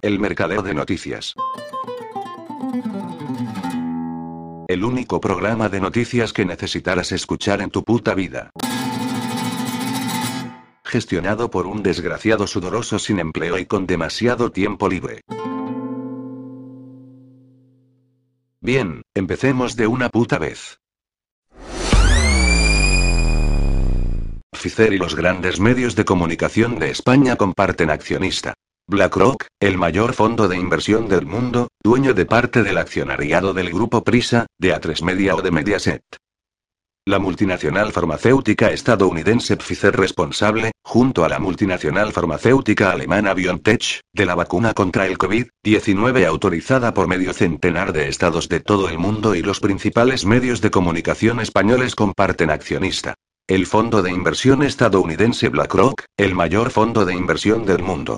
El mercadeo de noticias. El único programa de noticias que necesitarás escuchar en tu puta vida. Gestionado por un desgraciado sudoroso sin empleo y con demasiado tiempo libre. Bien, empecemos de una puta vez. Pfizer y los grandes medios de comunicación de España comparten accionista. BlackRock, el mayor fondo de inversión del mundo, dueño de parte del accionariado del grupo Prisa, de A3 Media o de Mediaset. La multinacional farmacéutica estadounidense Pfizer responsable, junto a la multinacional farmacéutica alemana BioNTech, de la vacuna contra el COVID-19 autorizada por medio centenar de estados de todo el mundo y los principales medios de comunicación españoles comparten accionista. El fondo de inversión estadounidense BlackRock, el mayor fondo de inversión del mundo.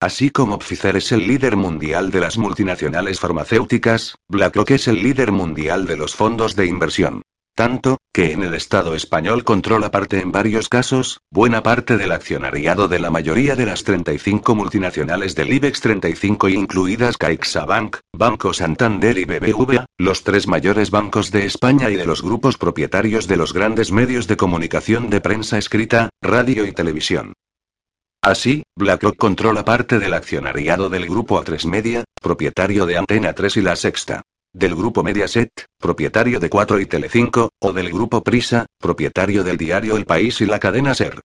Así como Pfizer es el líder mundial de las multinacionales farmacéuticas, BlackRock es el líder mundial de los fondos de inversión. Tanto, que en el Estado español controla parte en varios casos, buena parte del accionariado de la mayoría de las 35 multinacionales del IBEX 35 incluidas CaixaBank, Banco Santander y BBVA, los tres mayores bancos de España y de los grupos propietarios de los grandes medios de comunicación de prensa escrita, radio y televisión. Así, BlackRock controla parte del accionariado del grupo A3 Media, propietario de Antena 3 y La Sexta del grupo Mediaset, propietario de 4 y Telecinco, o del grupo Prisa, propietario del diario El País y la cadena Ser.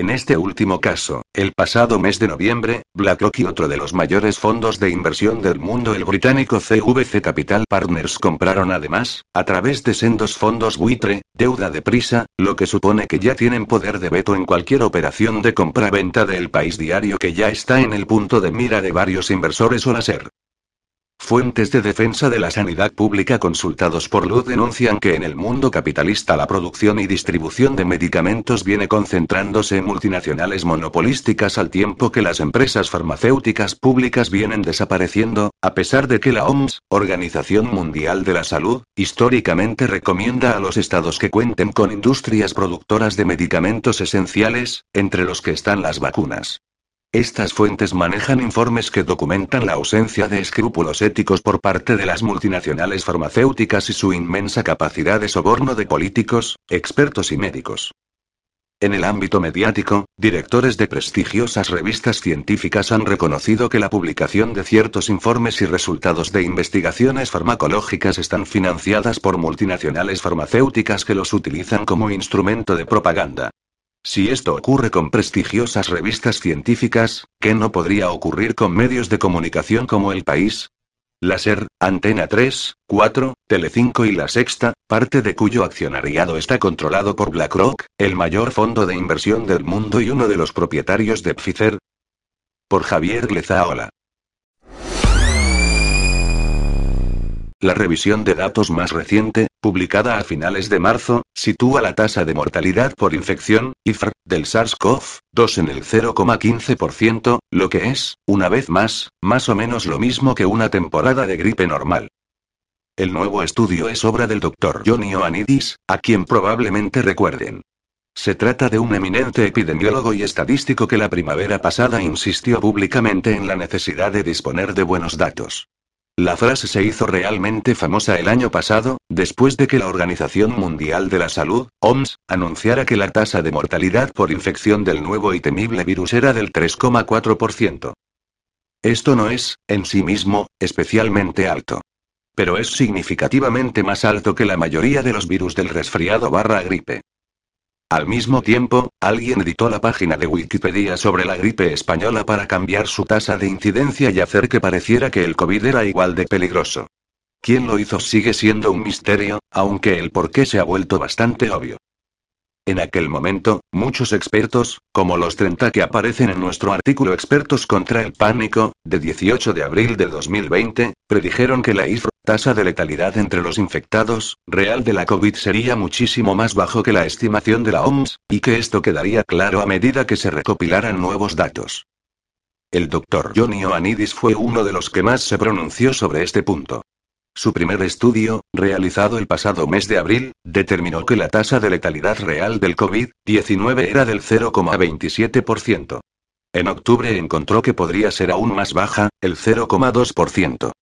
En este último caso, el pasado mes de noviembre, BlackRock y otro de los mayores fondos de inversión del mundo, el británico CVC Capital Partners, compraron además, a través de sendos fondos buitre, deuda de prisa, lo que supone que ya tienen poder de veto en cualquier operación de compra-venta del país diario que ya está en el punto de mira de varios inversores o la SER. Fuentes de defensa de la sanidad pública consultados por Luz denuncian que en el mundo capitalista la producción y distribución de medicamentos viene concentrándose en multinacionales monopolísticas al tiempo que las empresas farmacéuticas públicas vienen desapareciendo, a pesar de que la OMS, Organización Mundial de la Salud, históricamente recomienda a los estados que cuenten con industrias productoras de medicamentos esenciales, entre los que están las vacunas. Estas fuentes manejan informes que documentan la ausencia de escrúpulos éticos por parte de las multinacionales farmacéuticas y su inmensa capacidad de soborno de políticos, expertos y médicos. En el ámbito mediático, directores de prestigiosas revistas científicas han reconocido que la publicación de ciertos informes y resultados de investigaciones farmacológicas están financiadas por multinacionales farmacéuticas que los utilizan como instrumento de propaganda. Si esto ocurre con prestigiosas revistas científicas, ¿qué no podría ocurrir con medios de comunicación como El País? La SER, Antena 3, 4, Telecinco y La Sexta, parte de cuyo accionariado está controlado por BlackRock, el mayor fondo de inversión del mundo y uno de los propietarios de Pfizer. Por Javier Lezaola. La revisión de datos más reciente, publicada a finales de marzo, sitúa la tasa de mortalidad por infección, IFR, del SARS-CoV-2 en el 0,15%, lo que es, una vez más, más o menos lo mismo que una temporada de gripe normal. El nuevo estudio es obra del Dr. Johnny Ioannidis, a quien probablemente recuerden. Se trata de un eminente epidemiólogo y estadístico que la primavera pasada insistió públicamente en la necesidad de disponer de buenos datos. La frase se hizo realmente famosa el año pasado, después de que la Organización Mundial de la Salud, OMS, anunciara que la tasa de mortalidad por infección del nuevo y temible virus era del 3,4%. Esto no es, en sí mismo, especialmente alto. Pero es significativamente más alto que la mayoría de los virus del resfriado barra gripe. Al mismo tiempo, alguien editó la página de Wikipedia sobre la gripe española para cambiar su tasa de incidencia y hacer que pareciera que el COVID era igual de peligroso. ¿Quién lo hizo sigue siendo un misterio, aunque el por qué se ha vuelto bastante obvio. En aquel momento, muchos expertos, como los 30 que aparecen en nuestro artículo Expertos contra el Pánico, de 18 de abril de 2020, predijeron que la IFR, tasa de letalidad entre los infectados, real de la COVID sería muchísimo más bajo que la estimación de la OMS, y que esto quedaría claro a medida que se recopilaran nuevos datos. El doctor Johnny Ioannidis fue uno de los que más se pronunció sobre este punto. Su primer estudio, realizado el pasado mes de abril, determinó que la tasa de letalidad real del COVID-19 era del 0,27%. En octubre encontró que podría ser aún más baja, el 0,2%.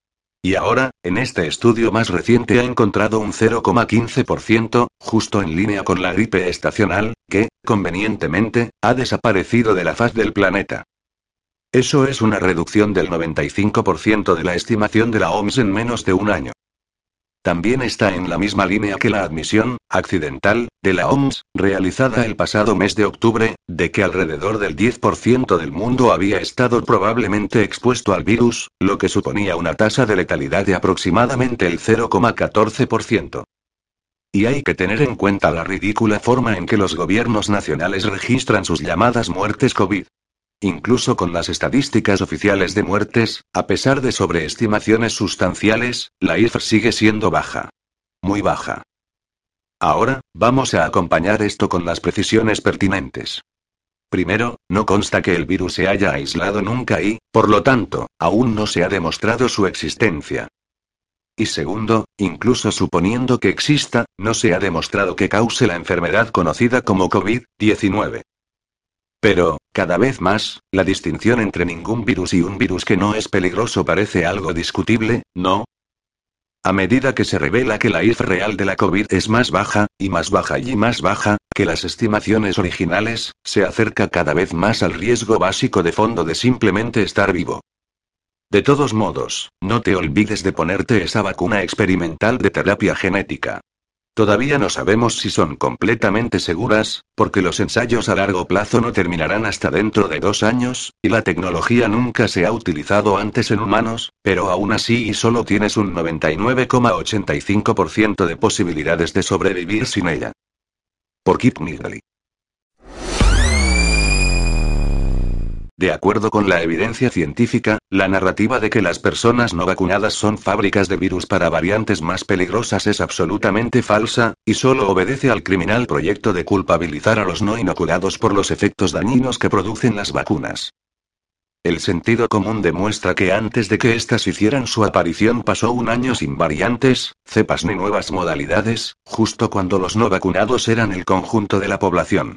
Y ahora, en este estudio más reciente ha encontrado un 0,15%, justo en línea con la gripe estacional, que, convenientemente, ha desaparecido de la faz del planeta. Eso es una reducción del 95% de la estimación de la OMS en menos de un año. También está en la misma línea que la admisión, accidental, de la OMS, realizada el pasado mes de octubre, de que alrededor del 10% del mundo había estado probablemente expuesto al virus, lo que suponía una tasa de letalidad de aproximadamente el 0,14%. Y hay que tener en cuenta la ridícula forma en que los gobiernos nacionales registran sus llamadas muertes COVID. Incluso con las estadísticas oficiales de muertes, a pesar de sobreestimaciones sustanciales, la IFR sigue siendo baja. Muy baja. Ahora, vamos a acompañar esto con las precisiones pertinentes. Primero, no consta que el virus se haya aislado nunca y, por lo tanto, aún no se ha demostrado su existencia. Y segundo, incluso suponiendo que exista, no se ha demostrado que cause la enfermedad conocida como COVID-19. Pero, cada vez más, la distinción entre ningún virus y un virus que no es peligroso parece algo discutible, ¿no? A medida que se revela que la IF real de la COVID es más baja, y más baja y más baja, que las estimaciones originales, se acerca cada vez más al riesgo básico de fondo de simplemente estar vivo. De todos modos, no te olvides de ponerte esa vacuna experimental de terapia genética. Todavía no sabemos si son completamente seguras, porque los ensayos a largo plazo no terminarán hasta dentro de dos años, y la tecnología nunca se ha utilizado antes en humanos, pero aún así y solo tienes un 99,85% de posibilidades de sobrevivir sin ella. Por Kip Nigley. De acuerdo con la evidencia científica, la narrativa de que las personas no vacunadas son fábricas de virus para variantes más peligrosas es absolutamente falsa, y solo obedece al criminal proyecto de culpabilizar a los no inoculados por los efectos dañinos que producen las vacunas. El sentido común demuestra que antes de que éstas hicieran su aparición pasó un año sin variantes, cepas ni nuevas modalidades, justo cuando los no vacunados eran el conjunto de la población.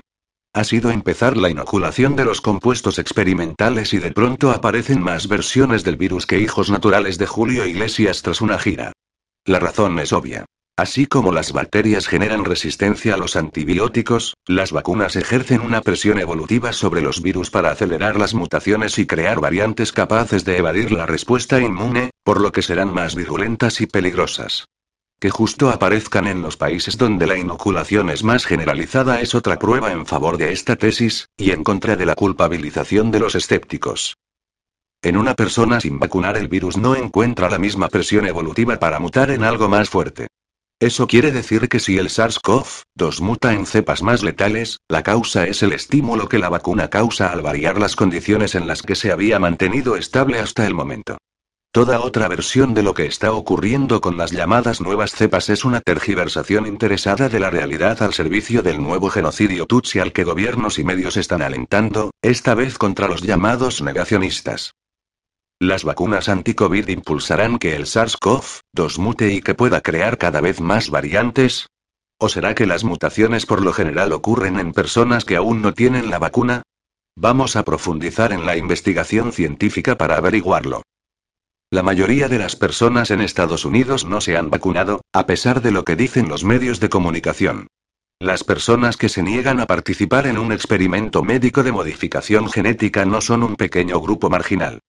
Ha sido empezar la inoculación de los compuestos experimentales y de pronto aparecen más versiones del virus que hijos naturales de Julio Iglesias tras una gira. La razón es obvia. Así como las bacterias generan resistencia a los antibióticos, las vacunas ejercen una presión evolutiva sobre los virus para acelerar las mutaciones y crear variantes capaces de evadir la respuesta inmune, por lo que serán más virulentas y peligrosas. Que justo aparezcan en los países donde la inoculación es más generalizada es otra prueba en favor de esta tesis, y en contra de la culpabilización de los escépticos. En una persona sin vacunar el virus no encuentra la misma presión evolutiva para mutar en algo más fuerte. Eso quiere decir que si el SARS-CoV-2 muta en cepas más letales, la causa es el estímulo que la vacuna causa al variar las condiciones en las que se había mantenido estable hasta el momento. Toda otra versión de lo que está ocurriendo con las llamadas nuevas cepas es una tergiversación interesada de la realidad al servicio del nuevo genocidio Tutsi al que gobiernos y medios están alentando, esta vez contra los llamados negacionistas. ¿Las vacunas anti-COVID impulsarán que el SARS-CoV-2 mute y que pueda crear cada vez más variantes? ¿O será que las mutaciones por lo general ocurren en personas que aún no tienen la vacuna? Vamos a profundizar en la investigación científica para averiguarlo. La mayoría de las personas en Estados Unidos no se han vacunado, a pesar de lo que dicen los medios de comunicación. Las personas que se niegan a participar en un experimento médico de modificación genética no son un pequeño grupo marginal.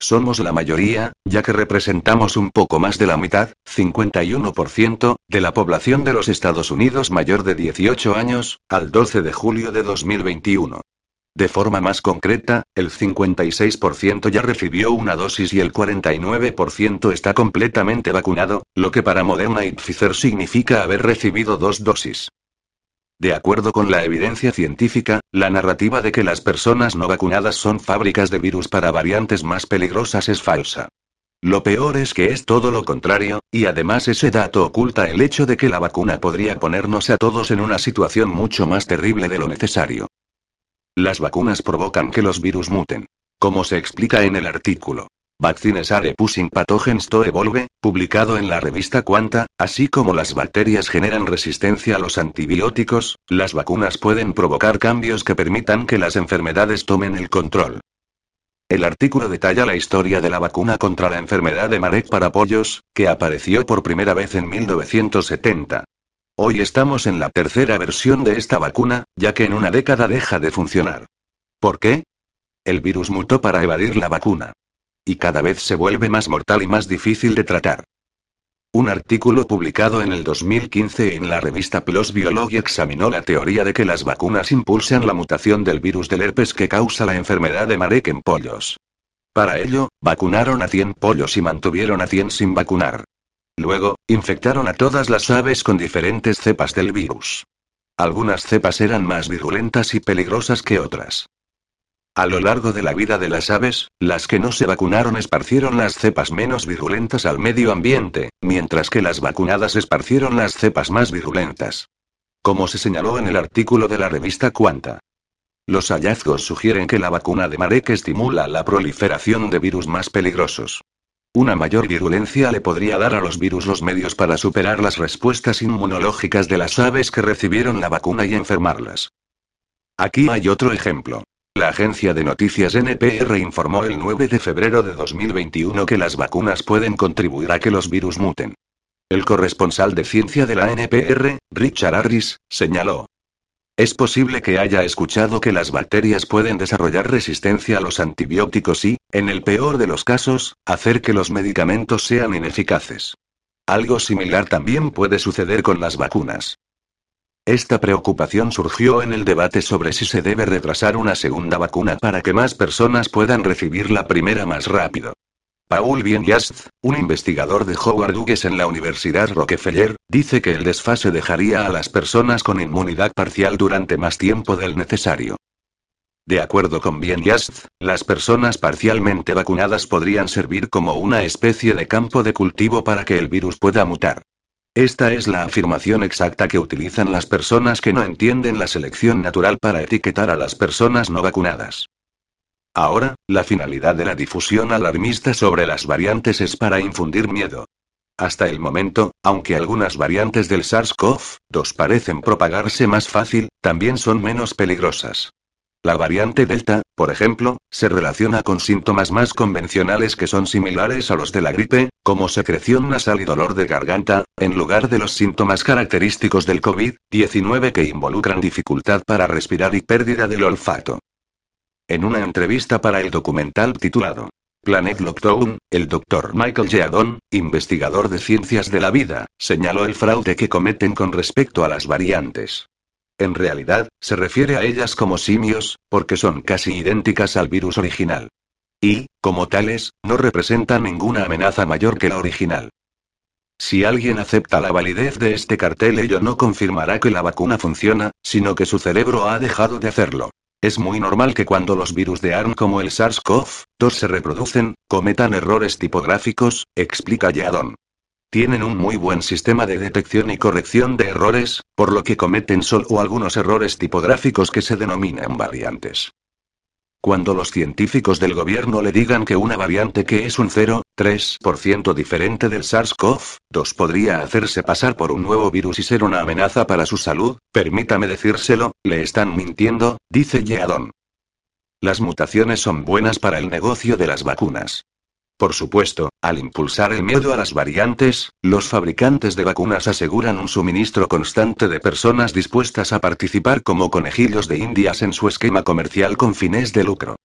Somos la mayoría, ya que representamos un poco más de la mitad, 51%, de la población de los Estados Unidos mayor de 18 años, al 12 de julio de 2021. De forma más concreta, el 56% ya recibió una dosis y el 49% está completamente vacunado, lo que para Moderna y Pfizer significa haber recibido dos dosis. De acuerdo con la evidencia científica, la narrativa de que las personas no vacunadas son fábricas de virus para variantes más peligrosas es falsa. Lo peor es que es todo lo contrario, y además ese dato oculta el hecho de que la vacuna podría ponernos a todos en una situación mucho más terrible de lo necesario. Las vacunas provocan que los virus muten. Como se explica en el artículo. Vaccines are pushing pathogens to evolve, publicado en la revista Quanta, así como las bacterias generan resistencia a los antibióticos, las vacunas pueden provocar cambios que permitan que las enfermedades tomen el control. El artículo detalla la historia de la vacuna contra la enfermedad de Marek para pollos, que apareció por primera vez en 1970. Hoy estamos en la tercera versión de esta vacuna, ya que en una década deja de funcionar. ¿Por qué? El virus mutó para evadir la vacuna. Y cada vez se vuelve más mortal y más difícil de tratar. Un artículo publicado en el 2015 en la revista PLOS Biology examinó la teoría de que las vacunas impulsan la mutación del virus del herpes que causa la enfermedad de Marek en pollos. Para ello, vacunaron a 100 pollos y mantuvieron a 100 sin vacunar. Luego, infectaron a todas las aves con diferentes cepas del virus. Algunas cepas eran más virulentas y peligrosas que otras. A lo largo de la vida de las aves, las que no se vacunaron esparcieron las cepas menos virulentas al medio ambiente, mientras que las vacunadas esparcieron las cepas más virulentas. Como se señaló en el artículo de la revista Quanta. Los hallazgos sugieren que la vacuna de Marek estimula la proliferación de virus más peligrosos. Una mayor virulencia le podría dar a los virus los medios para superar las respuestas inmunológicas de las aves que recibieron la vacuna y enfermarlas. Aquí hay otro ejemplo. La agencia de noticias NPR informó el 9 de febrero de 2021 que las vacunas pueden contribuir a que los virus muten. El corresponsal de ciencia de la NPR, Richard Harris, señaló. Es posible que haya escuchado que las bacterias pueden desarrollar resistencia a los antibióticos y, en el peor de los casos, hacer que los medicamentos sean ineficaces. Algo similar también puede suceder con las vacunas. Esta preocupación surgió en el debate sobre si se debe retrasar una segunda vacuna para que más personas puedan recibir la primera más rápido. Paul Bienjast, un investigador de Howard Hughes en la Universidad Rockefeller, dice que el desfase dejaría a las personas con inmunidad parcial durante más tiempo del necesario. De acuerdo con Bienjast, las personas parcialmente vacunadas podrían servir como una especie de campo de cultivo para que el virus pueda mutar. Esta es la afirmación exacta que utilizan las personas que no entienden la selección natural para etiquetar a las personas no vacunadas. Ahora, la finalidad de la difusión alarmista sobre las variantes es para infundir miedo. Hasta el momento, aunque algunas variantes del SARS-CoV-2 parecen propagarse más fácil, también son menos peligrosas. La variante Delta, por ejemplo, se relaciona con síntomas más convencionales que son similares a los de la gripe, como secreción nasal y dolor de garganta, en lugar de los síntomas característicos del COVID-19 que involucran dificultad para respirar y pérdida del olfato. En una entrevista para el documental titulado Planet Lockdown, el Dr. Michael Yeadon, investigador de ciencias de la vida, señaló el fraude que cometen con respecto a las variantes. En realidad, se refiere a ellas como simios, porque son casi idénticas al virus original. Y, como tales, no representan ninguna amenaza mayor que la original. Si alguien acepta la validez de este cartel, ello no confirmará que la vacuna funciona, sino que su cerebro ha dejado de hacerlo. Es muy normal que cuando los virus de ARN como el SARS-CoV-2 se reproducen, cometan errores tipográficos, explica Yadon. Tienen un muy buen sistema de detección y corrección de errores, por lo que cometen solo algunos errores tipográficos que se denominan variantes. Cuando los científicos del gobierno le digan que una variante que es un 0,3% diferente del SARS-CoV-2 podría hacerse pasar por un nuevo virus y ser una amenaza para su salud, permítame decírselo, le están mintiendo, dice Yeadon. Las mutaciones son buenas para el negocio de las vacunas. Por supuesto, al impulsar el miedo a las variantes, los fabricantes de vacunas aseguran un suministro constante de personas dispuestas a participar como conejillos de indias en su esquema comercial con fines de lucro.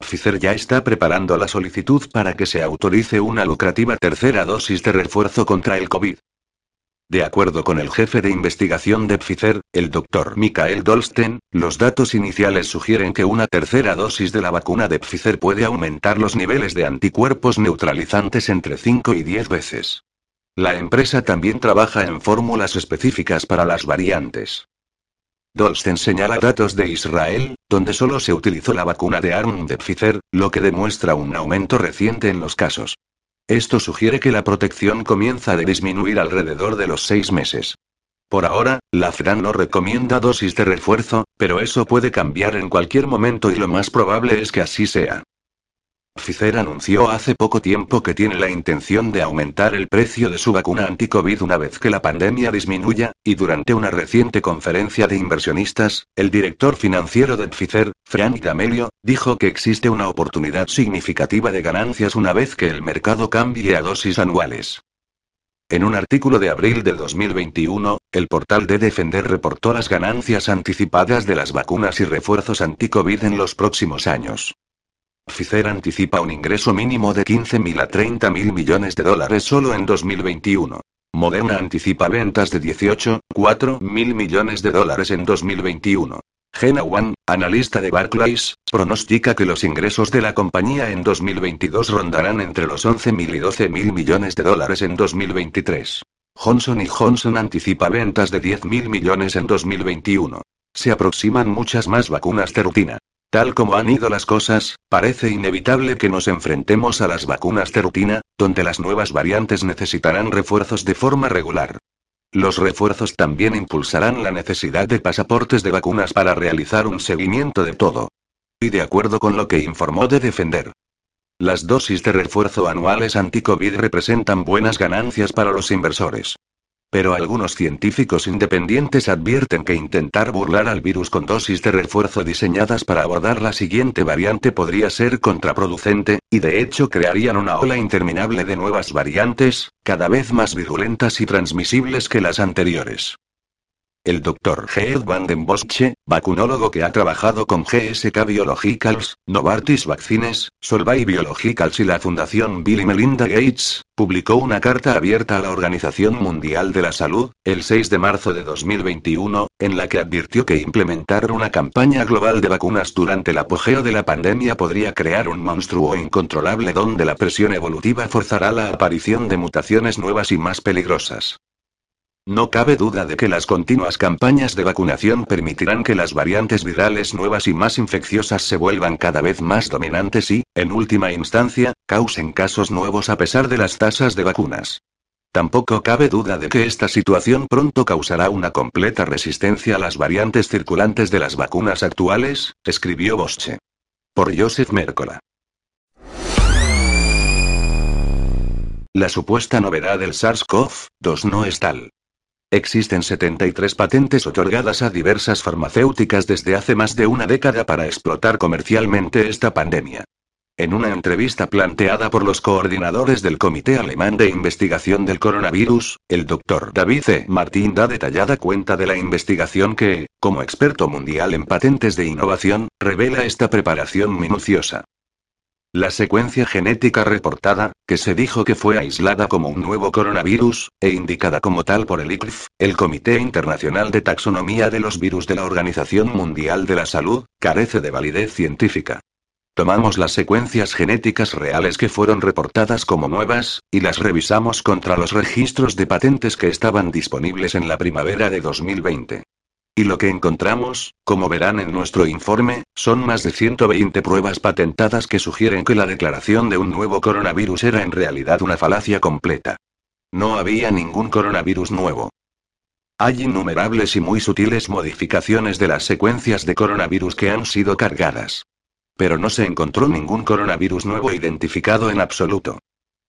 Pfizer ya está preparando la solicitud para que se autorice una lucrativa tercera dosis de refuerzo contra el COVID. De acuerdo con el jefe de investigación de Pfizer, el doctor Michael Dolsten, los datos iniciales sugieren que una tercera dosis de la vacuna de Pfizer puede aumentar los niveles de anticuerpos neutralizantes entre 5 y 10 veces. La empresa también trabaja en fórmulas específicas para las variantes. Dolsten señala datos de Israel, donde solo se utilizó la vacuna de ARN de Pfizer, lo que demuestra un aumento reciente en los casos. Esto sugiere que la protección comienza a disminuir alrededor de los seis meses. Por ahora, la FRAN no recomienda dosis de refuerzo, pero eso puede cambiar en cualquier momento y lo más probable es que así sea. Pfizer anunció hace poco tiempo que tiene la intención de aumentar el precio de su vacuna anti-COVID una vez que la pandemia disminuya, y durante una reciente conferencia de inversionistas, el director financiero de Pfizer, Frank D'Amelio, dijo que existe una oportunidad significativa de ganancias una vez que el mercado cambie a dosis anuales. En un artículo de abril del 2021, el portal de Defender reportó las ganancias anticipadas de las vacunas y refuerzos anti-COVID en los próximos años. Pfizer anticipa un ingreso mínimo de 15.000 a 30.000 millones de dólares solo en 2021. Moderna anticipa ventas de 18,4 mil millones de dólares en 2021. Gena Wan, analista de Barclays, pronostica que los ingresos de la compañía en 2022 rondarán entre los 11.000 y 12.000 millones de dólares en 2023. Johnson Johnson anticipa ventas de 10.000 millones en 2021. Se aproximan muchas más vacunas de rutina. Tal como han ido las cosas, parece inevitable que nos enfrentemos a las vacunas de rutina, donde las nuevas variantes necesitarán refuerzos de forma regular. Los refuerzos también impulsarán la necesidad de pasaportes de vacunas para realizar un seguimiento de todo. Y de acuerdo con lo que informó de Defender. Las dosis de refuerzo anuales anti-COVID representan buenas ganancias para los inversores. Pero algunos científicos independientes advierten que intentar burlar al virus con dosis de refuerzo diseñadas para abordar la siguiente variante podría ser contraproducente, y de hecho crearían una ola interminable de nuevas variantes, cada vez más virulentas y transmisibles que las anteriores. El Dr. Geert van den Bosche, vacunólogo que ha trabajado con GSK Biologicals, Novartis Vaccines, Solvay Biologicals y la Fundación Bill y Melinda Gates, publicó una carta abierta a la Organización Mundial de la Salud, el 6 de marzo de 2021, en la que advirtió que implementar una campaña global de vacunas durante el apogeo de la pandemia podría crear un monstruo incontrolable donde la presión evolutiva forzará la aparición de mutaciones nuevas y más peligrosas. No cabe duda de que las continuas campañas de vacunación permitirán que las variantes virales nuevas y más infecciosas se vuelvan cada vez más dominantes y, en última instancia, causen casos nuevos a pesar de las tasas de vacunas. Tampoco cabe duda de que esta situación pronto causará una completa resistencia a las variantes circulantes de las vacunas actuales, escribió Bosche. Por Joseph Mercola. La supuesta novedad del SARS-CoV-2 no es tal. Existen 73 patentes otorgadas a diversas farmacéuticas desde hace más de una década para explotar comercialmente esta pandemia. En una entrevista planteada por los coordinadores del Comité Alemán de Investigación del Coronavirus, el doctor David C. Martín da detallada cuenta de la investigación que, como experto mundial en patentes de innovación, revela esta preparación minuciosa. La secuencia genética reportada, que se dijo que fue aislada como un nuevo coronavirus, e indicada como tal por el ICRF, el Comité Internacional de Taxonomía de los Virus de la Organización Mundial de la Salud, carece de validez científica. Tomamos las secuencias genéticas reales que fueron reportadas como nuevas, y las revisamos contra los registros de patentes que estaban disponibles en la primavera de 2020. Y lo que encontramos, como verán en nuestro informe, son más de 120 pruebas patentadas que sugieren que la declaración de un nuevo coronavirus era en realidad una falacia completa. No había ningún coronavirus nuevo. Hay innumerables y muy sutiles modificaciones de las secuencias de coronavirus que han sido cargadas. Pero no se encontró ningún coronavirus nuevo identificado en absoluto.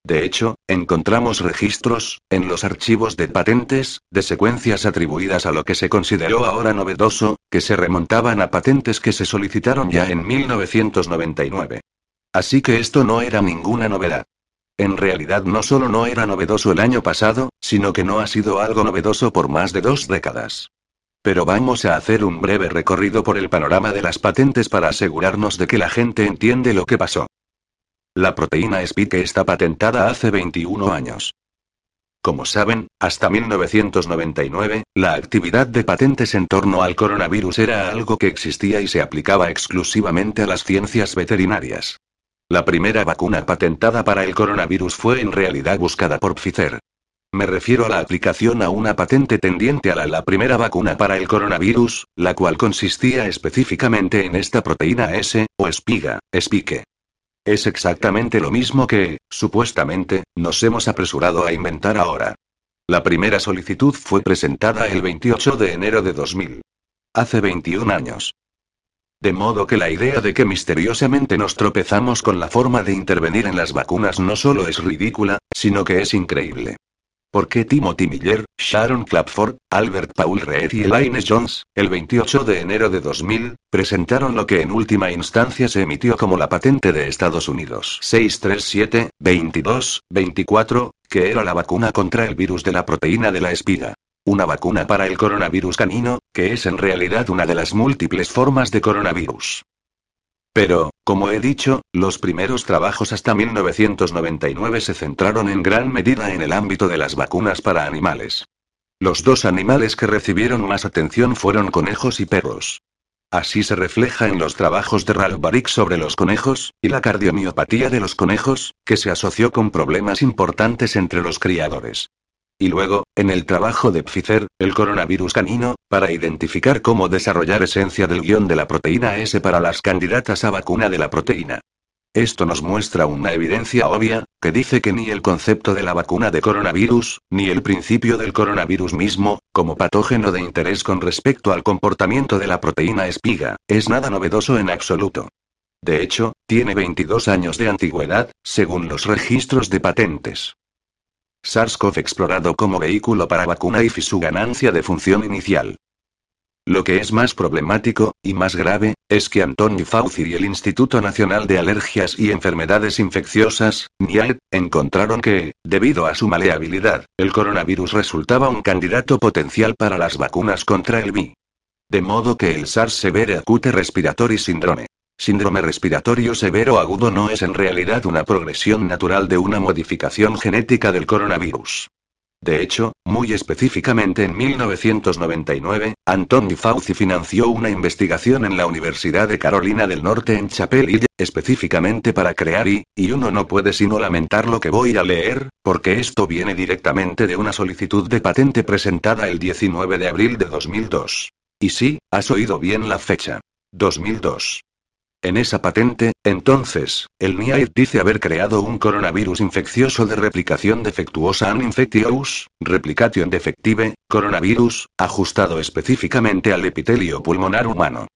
De hecho, encontramos registros, en los archivos de patentes, de secuencias atribuidas a lo que se consideró ahora novedoso, que se remontaban a patentes que se solicitaron ya en 1999. Así que esto no era ninguna novedad. En realidad no solo no era novedoso el año pasado, sino que no ha sido algo novedoso por más de dos décadas. Pero vamos a hacer un breve recorrido por el panorama de las patentes para asegurarnos de que la gente entiende lo que pasó. La proteína Spike está patentada hace 21 años. Como saben, hasta 1999, la actividad de patentes en torno al coronavirus era algo que existía y se aplicaba exclusivamente a las ciencias veterinarias. La primera vacuna patentada para el coronavirus fue en realidad buscada por Pfizer. Me refiero a la aplicación a una patente tendiente a la, primera vacuna para el coronavirus, la cual consistía específicamente en esta proteína S, o espiga, spike. Es exactamente lo mismo que, supuestamente, nos hemos apresurado a inventar ahora. La primera solicitud fue presentada el 28 de enero de 2000. Hace 21 años. De modo que la idea de que misteriosamente nos tropezamos con la forma de intervenir en las vacunas no solo es ridícula, sino que es increíble. ¿Por qué Timothy Miller, Sharon Clapford, Albert Paul Reed y Elaine Jones, el 28 de enero de 2000, presentaron lo que en última instancia se emitió como la patente de Estados Unidos 637-22-24, que era la vacuna contra el virus de la proteína de la espiga? Una vacuna para el coronavirus canino, que es en realidad una de las múltiples formas de coronavirus. Pero, como he dicho, los primeros trabajos hasta 1999 se centraron en gran medida en el ámbito de las vacunas para animales. Los dos animales que recibieron más atención fueron conejos y perros. Así se refleja en los trabajos de Ralph Baric sobre los conejos, y la cardiomiopatía de los conejos, que se asoció con problemas importantes entre los criadores. Y luego, en el trabajo de Pfizer, el coronavirus canino, para identificar cómo desarrollar esencia del guion de la proteína S para las candidatas a vacuna de la proteína. Esto nos muestra una evidencia obvia, que dice que ni el concepto de la vacuna de coronavirus, ni el principio del coronavirus mismo, como patógeno de interés con respecto al comportamiento de la proteína espiga, es nada novedoso en absoluto. De hecho, tiene 22 años de antigüedad, según los registros de patentes. SARS-CoV explorado como vehículo para vacuna y su ganancia de función inicial. Lo que es más problemático, y más grave, es que Anthony Fauci y el Instituto Nacional de Alergias y Enfermedades Infecciosas, NIAID, encontraron que, debido a su maleabilidad, el coronavirus resultaba un candidato potencial para las vacunas contra el VI. De modo que el SARS Severe Acute Respiratory Syndrome Síndrome respiratorio severo agudo no es en realidad una progresión natural de una modificación genética del coronavirus. De hecho, muy específicamente en 1999, Anthony Fauci financió una investigación en la Universidad de Carolina del Norte en Chapel Hill, específicamente para crear y, y uno no puede sino lamentar lo que voy a leer, porque esto viene directamente de una solicitud de patente presentada el 19 de abril de 2002. Y sí, has oído bien la fecha. 2002. En esa patente, entonces, el NIAID dice haber creado un coronavirus infeccioso de replicación defectuosa Uninfectious, Replication Defective, coronavirus, ajustado específicamente al epitelio pulmonar humano.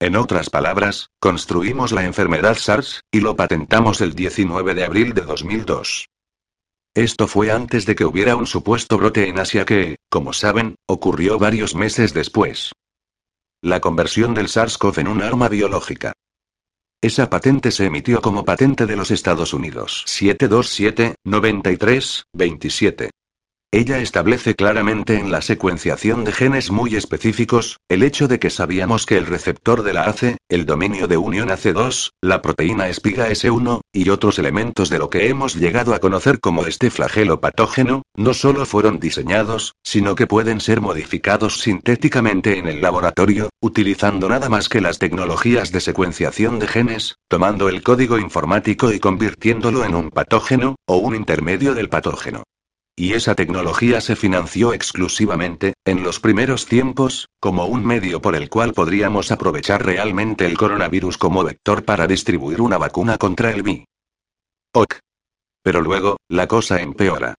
En otras palabras, construimos la enfermedad SARS, y lo patentamos el 19 de abril de 2002. Esto fue antes de que hubiera un supuesto brote en Asia que, como saben, ocurrió varios meses después. La conversión del SARS-CoV en un arma biológica. Esa patente se emitió como patente de los Estados Unidos. 727-93-27. Ella establece claramente en la secuenciación de genes muy específicos, el hecho de que sabíamos que el receptor de la AC, el dominio de unión AC2, la proteína espiga S1, y otros elementos de lo que hemos llegado a conocer como este flagelo patógeno, no solo fueron diseñados, sino que pueden ser modificados sintéticamente en el laboratorio, utilizando nada más que las tecnologías de secuenciación de genes, tomando el código informático y convirtiéndolo en un patógeno, o un intermedio del patógeno. Y esa tecnología se financió exclusivamente, en los primeros tiempos, como un medio por el cual podríamos aprovechar realmente el coronavirus como vector para distribuir una vacuna contra el VI. Ok. Pero luego, la cosa empeora.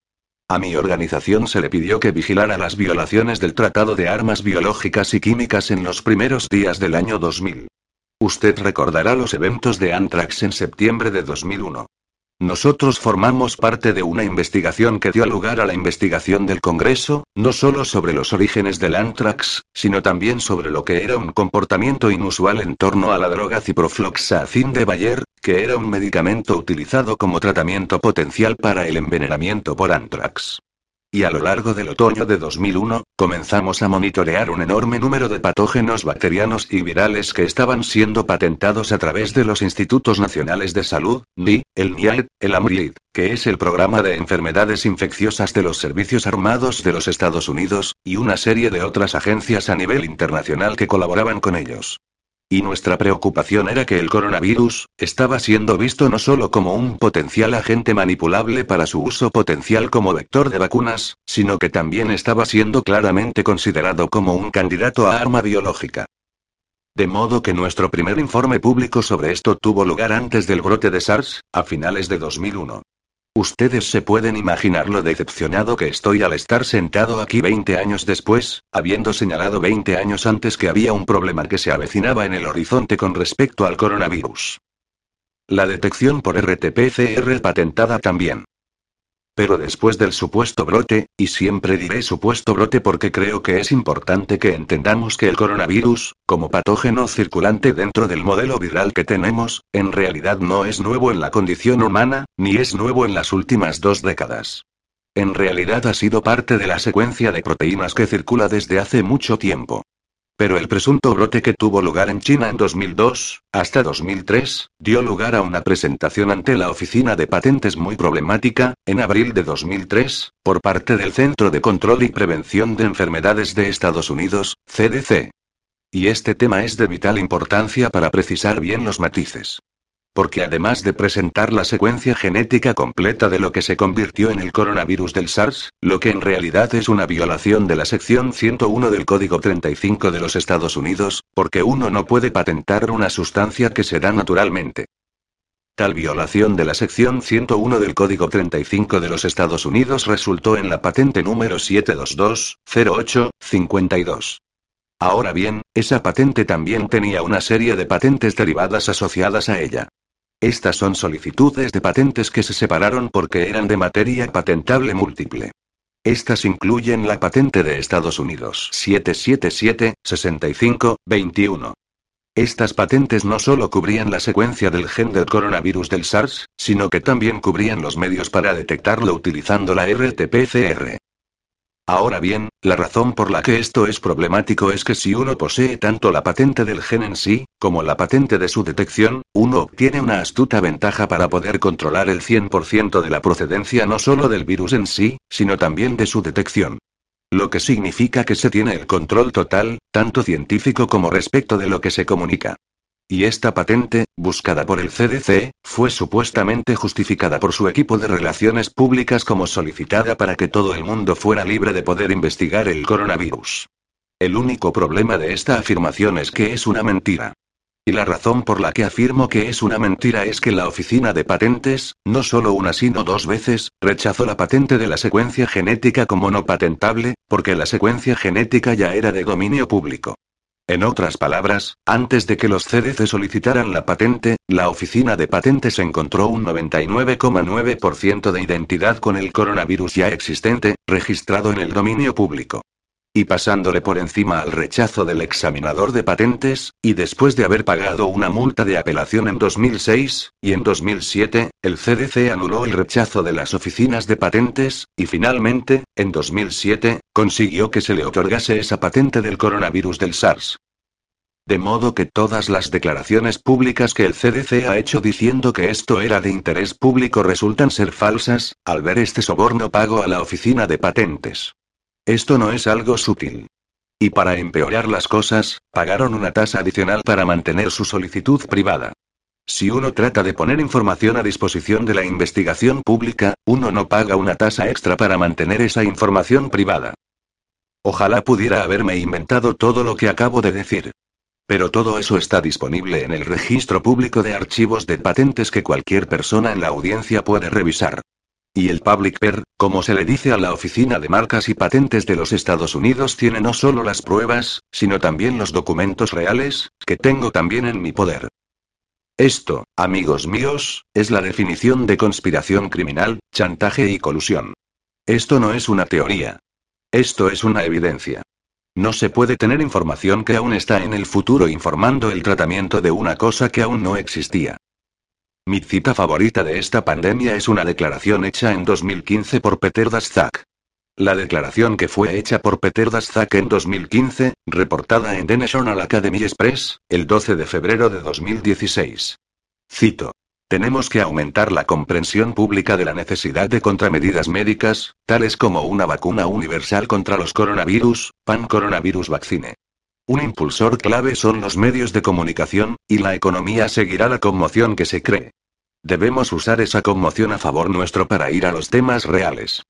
A mi organización se le pidió que vigilara las violaciones del Tratado de Armas Biológicas y Químicas en los primeros días del año 2000. Usted recordará los eventos de Anthrax en septiembre de 2001. Nosotros formamos parte de una investigación que dio lugar a la investigación del Congreso, no solo sobre los orígenes del anthrax, sino también sobre lo que era un comportamiento inusual en torno a la droga ciprofloxacin de Bayer, que era un medicamento utilizado como tratamiento potencial para el envenenamiento por anthrax. Y a lo largo del otoño de 2001, comenzamos a monitorear un enorme número de patógenos bacterianos y virales que estaban siendo patentados a través de los Institutos Nacionales de Salud, NI, el NIAID, el AMRID, que es el programa de enfermedades infecciosas de los Servicios Armados de los Estados Unidos, y una serie de otras agencias a nivel internacional que colaboraban con ellos. Y nuestra preocupación era que el coronavirus, estaba siendo visto no solo como un potencial agente manipulable para su uso potencial como vector de vacunas, sino que también estaba siendo claramente considerado como un candidato a arma biológica. De modo que nuestro primer informe público sobre esto tuvo lugar antes del brote de SARS, a finales de 2001. Ustedes se pueden imaginar lo decepcionado que estoy al estar sentado aquí 20 años después, habiendo señalado 20 años antes que había un problema que se avecinaba en el horizonte con respecto al coronavirus. La detección por RT-PCR patentada también. Pero después del supuesto brote, y siempre diré supuesto brote porque creo que es importante que entendamos que el coronavirus, como patógeno circulante dentro del modelo viral que tenemos, en realidad no es nuevo en la condición humana, ni es nuevo en las últimas dos décadas. En realidad ha sido parte de la secuencia de proteínas que circula desde hace mucho tiempo. Pero el presunto brote que tuvo lugar en China en 2002, hasta 2003, dio lugar a una presentación ante la Oficina de Patentes muy problemática, en abril de 2003, por parte del Centro de Control y Prevención de Enfermedades de Estados Unidos, CDC. Y este tema es de vital importancia para precisar bien los matices. Porque además de presentar la secuencia genética completa de lo que se convirtió en el coronavirus del SARS, lo que en realidad es una violación de la sección 101 del Código 35 de los Estados Unidos, porque uno no puede patentar una sustancia que se da naturalmente. Tal violación de la sección 101 del Código 35 de los Estados Unidos resultó en la patente número 722-08-52. Ahora bien, esa patente también tenía una serie de patentes derivadas asociadas a ella. Estas son solicitudes de patentes que se separaron porque eran de materia patentable múltiple. Estas incluyen la patente de Estados Unidos 777-65-21. Estas patentes no solo cubrían la secuencia del gen del coronavirus del SARS, sino que también cubrían los medios para detectarlo utilizando la RT-PCR. Ahora bien, la razón por la que esto es problemático es que si uno posee tanto la patente del gen en sí, como la patente de su detección, uno obtiene una astuta ventaja para poder controlar el 100% de la procedencia no solo del virus en sí, sino también de su detección. Lo que significa que se tiene el control total, tanto científico como respecto de lo que se comunica. Y esta patente, buscada por el CDC, fue supuestamente justificada por su equipo de relaciones públicas como solicitada para que todo el mundo fuera libre de poder investigar el coronavirus. El único problema de esta afirmación es que es una mentira. Y la razón por la que afirmo que es una mentira es que la oficina de patentes, no solo una sino dos veces, rechazó la patente de la secuencia genética como no patentable, porque la secuencia genética ya era de dominio público. En otras palabras, antes de que los CDC solicitaran la patente, la oficina de patentes encontró un 99,9% de identidad con el coronavirus ya existente, registrado en el dominio público. Y pasándole por encima al rechazo del examinador de patentes, y después de haber pagado una multa de apelación en 2006, y en 2007, el CDC anuló el rechazo de las oficinas de patentes, y finalmente, en 2007, consiguió que se le otorgase esa patente del coronavirus del SARS. De modo que todas las declaraciones públicas que el CDC ha hecho diciendo que esto era de interés público resultan ser falsas, al ver este soborno pago a la oficina de patentes. Esto no es algo sutil. Y para empeorar las cosas, pagaron una tasa adicional para mantener su solicitud privada. Si uno trata de poner información a disposición de la investigación pública, uno no paga una tasa extra para mantener esa información privada. Ojalá pudiera haberme inventado todo lo que acabo de decir. Pero todo eso está disponible en el registro público de archivos de patentes que cualquier persona en la audiencia puede revisar. Y el Public Per, como se le dice a la Oficina de Marcas y Patentes de los Estados Unidos, tiene no solo las pruebas, sino también los documentos reales, que tengo también en mi poder. Esto, amigos míos, es la definición de conspiración criminal, chantaje y colusión. Esto no es una teoría. Esto es una evidencia. No se puede tener información que aún está en el futuro informando el tratamiento de una cosa que aún no existía. Mi cita favorita de esta pandemia es una declaración hecha en 2015 por Peter Daszak. La declaración que fue hecha por Peter Daszak en 2015, reportada en The National Academy Express, el 12 de febrero de 2016. Cito. Tenemos que aumentar la comprensión pública de la necesidad de contramedidas médicas, tales como una vacuna universal contra los coronavirus, Pan Coronavirus Vaccine. Un impulsor clave son los medios de comunicación, y la economía seguirá la conmoción que se cree. Debemos usar esa conmoción a favor nuestro para ir a los temas reales.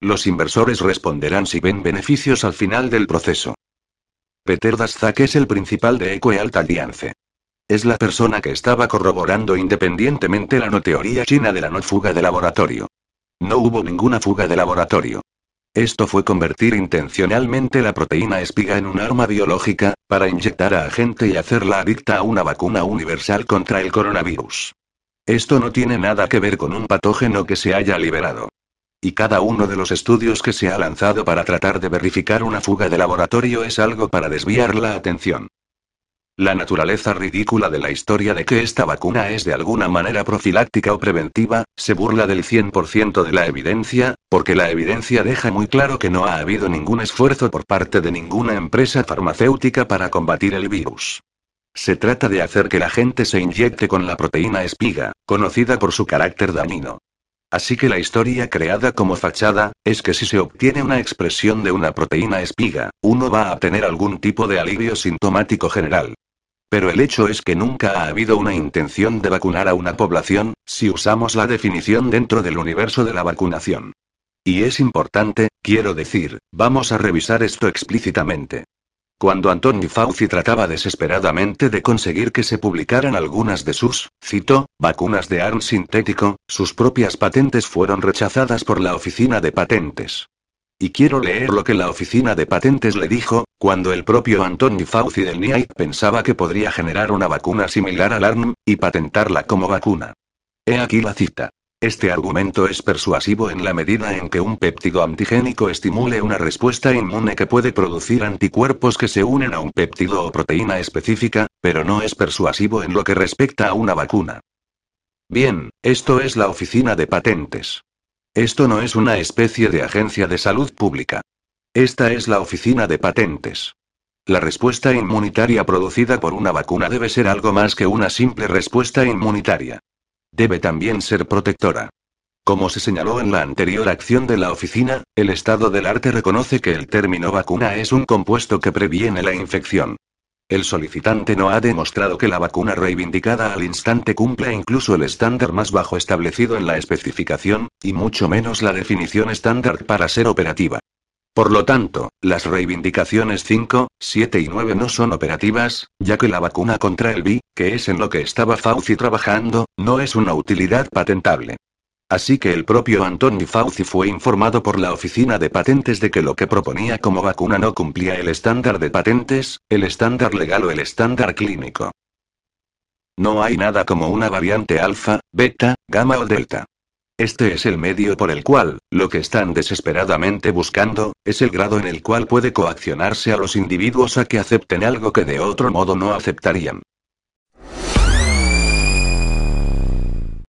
Los inversores responderán si ven beneficios al final del proceso. Peter Daszak es el principal de EcoEalt Alliance. Es la persona que estaba corroborando independientemente la no teoría china de la no fuga de laboratorio. No hubo ninguna fuga de laboratorio. Esto fue convertir intencionalmente la proteína espiga en un arma biológica, para inyectar a gente y hacerla adicta a una vacuna universal contra el coronavirus. Esto no tiene nada que ver con un patógeno que se haya liberado. Y cada uno de los estudios que se ha lanzado para tratar de verificar una fuga de laboratorio es algo para desviar la atención. La naturaleza ridícula de la historia de que esta vacuna es de alguna manera profiláctica o preventiva, se burla del 100% de la evidencia, porque la evidencia deja muy claro que no ha habido ningún esfuerzo por parte de ninguna empresa farmacéutica para combatir el virus. Se trata de hacer que la gente se inyecte con la proteína espiga, conocida por su carácter dañino. Así que la historia creada como fachada, es que si se obtiene una expresión de una proteína espiga, uno va a tener algún tipo de alivio sintomático general. Pero el hecho es que nunca ha habido una intención de vacunar a una población, si usamos la definición dentro del universo de la vacunación. Y es importante, quiero decir, vamos a revisar esto explícitamente. Cuando Anthony Fauci trataba desesperadamente de conseguir que se publicaran algunas de sus, cito, vacunas de ARN sintético, sus propias patentes fueron rechazadas por la Oficina de Patentes. Y quiero leer lo que la oficina de patentes le dijo, cuando el propio Anthony Fauci del NIAID pensaba que podría generar una vacuna similar al ARN, y patentarla como vacuna. He aquí la cita. Este argumento es persuasivo en la medida en que un péptido antigénico estimule una respuesta inmune que puede producir anticuerpos que se unen a un péptido o proteína específica, pero no es persuasivo en lo que respecta a una vacuna. Bien, esto es la oficina de patentes. Esto no es una especie de agencia de salud pública. Esta es la oficina de patentes. La respuesta inmunitaria producida por una vacuna debe ser algo más que una simple respuesta inmunitaria. Debe también ser protectora. Como se señaló en la anterior acción de la oficina, el estado del arte reconoce que el término vacuna es un compuesto que previene la infección. El solicitante no ha demostrado que la vacuna reivindicada al instante cumpla incluso el estándar más bajo establecido en la especificación, y mucho menos la definición estándar para ser operativa. Por lo tanto, las reivindicaciones 5, 7 y 9 no son operativas, ya que la vacuna contra el VI, que es en lo que estaba Fauci trabajando, no es una utilidad patentable. Así que el propio Anthony Fauci fue informado por la oficina de patentes de que lo que proponía como vacuna no cumplía el estándar de patentes, el estándar legal o el estándar clínico. No hay nada como una variante alfa, beta, gamma o delta. Este es el medio por el cual, lo que están desesperadamente buscando, es el grado en el cual puede coaccionarse a los individuos a que acepten algo que de otro modo no aceptarían.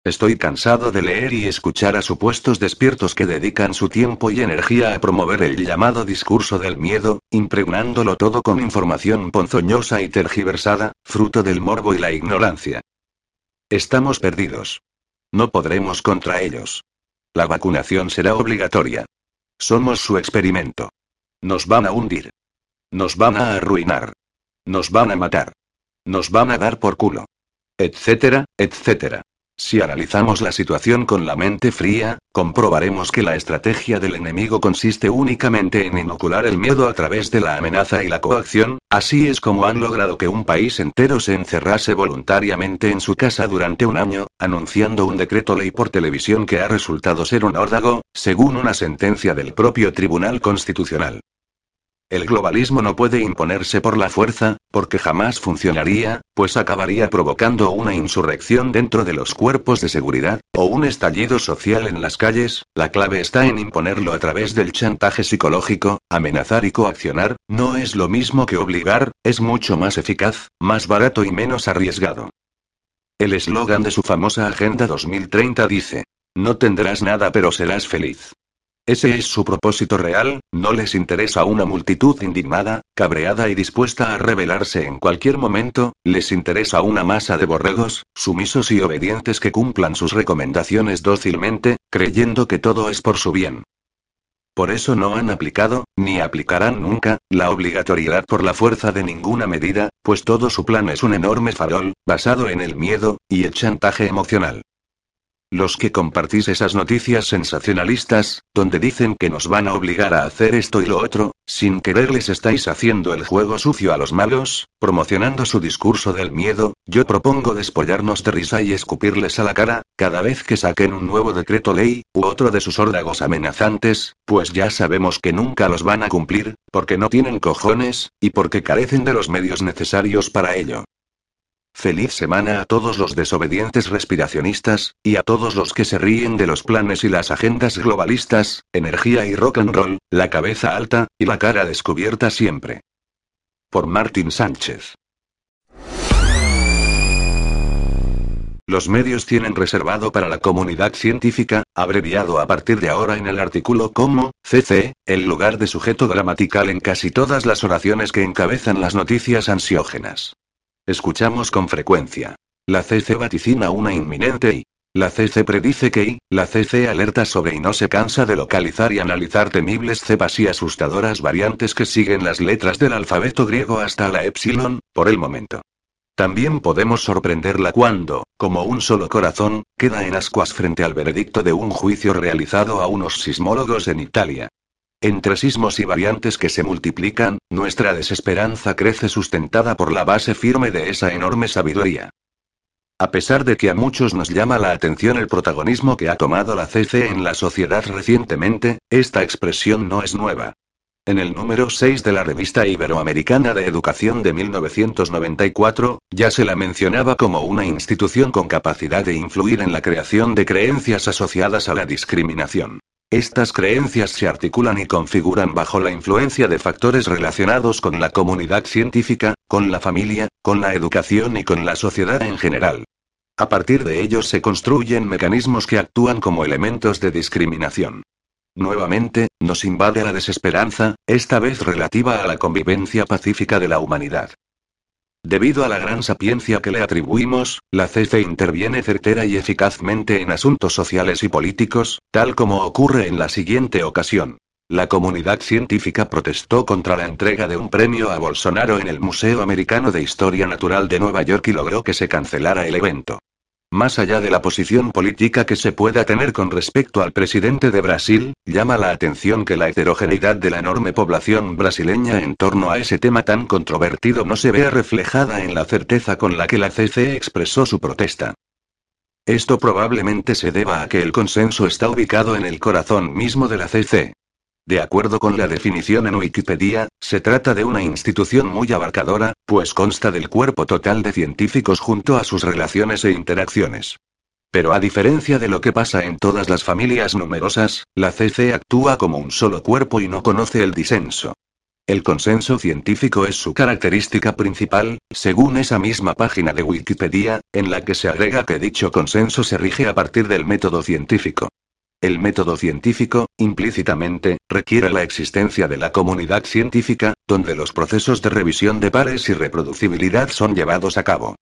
Estoy cansado de leer y escuchar a supuestos despiertos que dedican su tiempo y energía a promover el llamado discurso del miedo, impregnándolo todo con información ponzoñosa y tergiversada, fruto del morbo y la ignorancia. Estamos perdidos. No podremos contra ellos. La vacunación será obligatoria. Somos su experimento. Nos van a hundir. Nos van a arruinar. Nos van a matar. Nos van a dar por culo. Etcétera, etcétera. Si analizamos la situación con la mente fría, comprobaremos que la estrategia del enemigo consiste únicamente en inocular el miedo a través de la amenaza y la coacción, así es como han logrado que un país entero se encerrase voluntariamente en su casa durante un año, anunciando un decreto ley por televisión que ha resultado ser un órdago, según una sentencia del propio Tribunal Constitucional. El globalismo no puede imponerse por la fuerza, porque jamás funcionaría, pues acabaría provocando una insurrección dentro de los cuerpos de seguridad, o un estallido social en las calles, la clave está en imponerlo a través del chantaje psicológico, amenazar y coaccionar, no es lo mismo que obligar, es mucho más eficaz, más barato y menos arriesgado. El eslogan de su famosa Agenda 2030 dice, no tendrás nada pero serás feliz. Ese es su propósito real, no les interesa una multitud indignada, cabreada y dispuesta a rebelarse en cualquier momento, les interesa una masa de borregos, sumisos y obedientes que cumplan sus recomendaciones dócilmente, creyendo que todo es por su bien. Por eso no han aplicado, ni aplicarán nunca, la obligatoriedad por la fuerza de ninguna medida, pues todo su plan es un enorme farol, basado en el miedo, y el chantaje emocional. Los que compartís esas noticias sensacionalistas, donde dicen que nos van a obligar a hacer esto y lo otro, sin querer les estáis haciendo el juego sucio a los malos, promocionando su discurso del miedo, yo propongo despollarnos de risa y escupirles a la cara, cada vez que saquen un nuevo decreto ley, u otro de sus órdagos amenazantes, pues ya sabemos que nunca los van a cumplir, porque no tienen cojones, y porque carecen de los medios necesarios para ello. Feliz semana a todos los desobedientes respiracionistas, y a todos los que se ríen de los planes y las agendas globalistas, energía y rock and roll, la cabeza alta, y la cara descubierta siempre. Por Martín Sánchez. Los medios tienen reservado para la comunidad científica, abreviado a partir de ahora en el artículo como, CC, el lugar de sujeto gramatical en casi todas las oraciones que encabezan las noticias ansiógenas. Escuchamos con frecuencia. La CC vaticina una inminente y. La CC predice que y, la CC alerta sobre y no se cansa de localizar y analizar temibles cepas y asustadoras variantes que siguen las letras del alfabeto griego hasta la epsilon, por el momento. También podemos sorprenderla cuando, como un solo corazón, queda en ascuas frente al veredicto de un juicio realizado a unos sismólogos en Italia. Entre sismos y variantes que se multiplican, nuestra desesperanza crece sustentada por la base firme de esa enorme sabiduría. A pesar de que a muchos nos llama la atención el protagonismo que ha tomado la CC en la sociedad recientemente, esta expresión no es nueva. En el número 6 de la revista Iberoamericana de Educación de 1994, ya se la mencionaba como una institución con capacidad de influir en la creación de creencias asociadas a la discriminación. Estas creencias se articulan y configuran bajo la influencia de factores relacionados con la comunidad científica, con la familia, con la educación y con la sociedad en general. A partir de ellos se construyen mecanismos que actúan como elementos de discriminación. Nuevamente, nos invade la desesperanza, esta vez relativa a la convivencia pacífica de la humanidad. Debido a la gran sapiencia que le atribuimos, la CC interviene certera y eficazmente en asuntos sociales y políticos, tal como ocurre en la siguiente ocasión. La comunidad científica protestó contra la entrega de un premio a Bolsonaro en el Museo Americano de Historia Natural de Nueva York y logró que se cancelara el evento. Más allá de la posición política que se pueda tener con respecto al presidente de Brasil, llama la atención que la heterogeneidad de la enorme población brasileña en torno a ese tema tan controvertido no se vea reflejada en la certeza con la que la CC expresó su protesta. Esto probablemente se deba a que el consenso está ubicado en el corazón mismo de la CC. De acuerdo con la definición en Wikipedia, se trata de una institución muy abarcadora, pues consta del cuerpo total de científicos junto a sus relaciones e interacciones. Pero a diferencia de lo que pasa en todas las familias numerosas, la CC actúa como un solo cuerpo y no conoce el disenso. El consenso científico es su característica principal, según esa misma página de Wikipedia, en la que se agrega que dicho consenso se rige a partir del método científico. El método científico, implícitamente, requiere la existencia de la comunidad científica, donde los procesos de revisión de pares y reproducibilidad son llevados a cabo.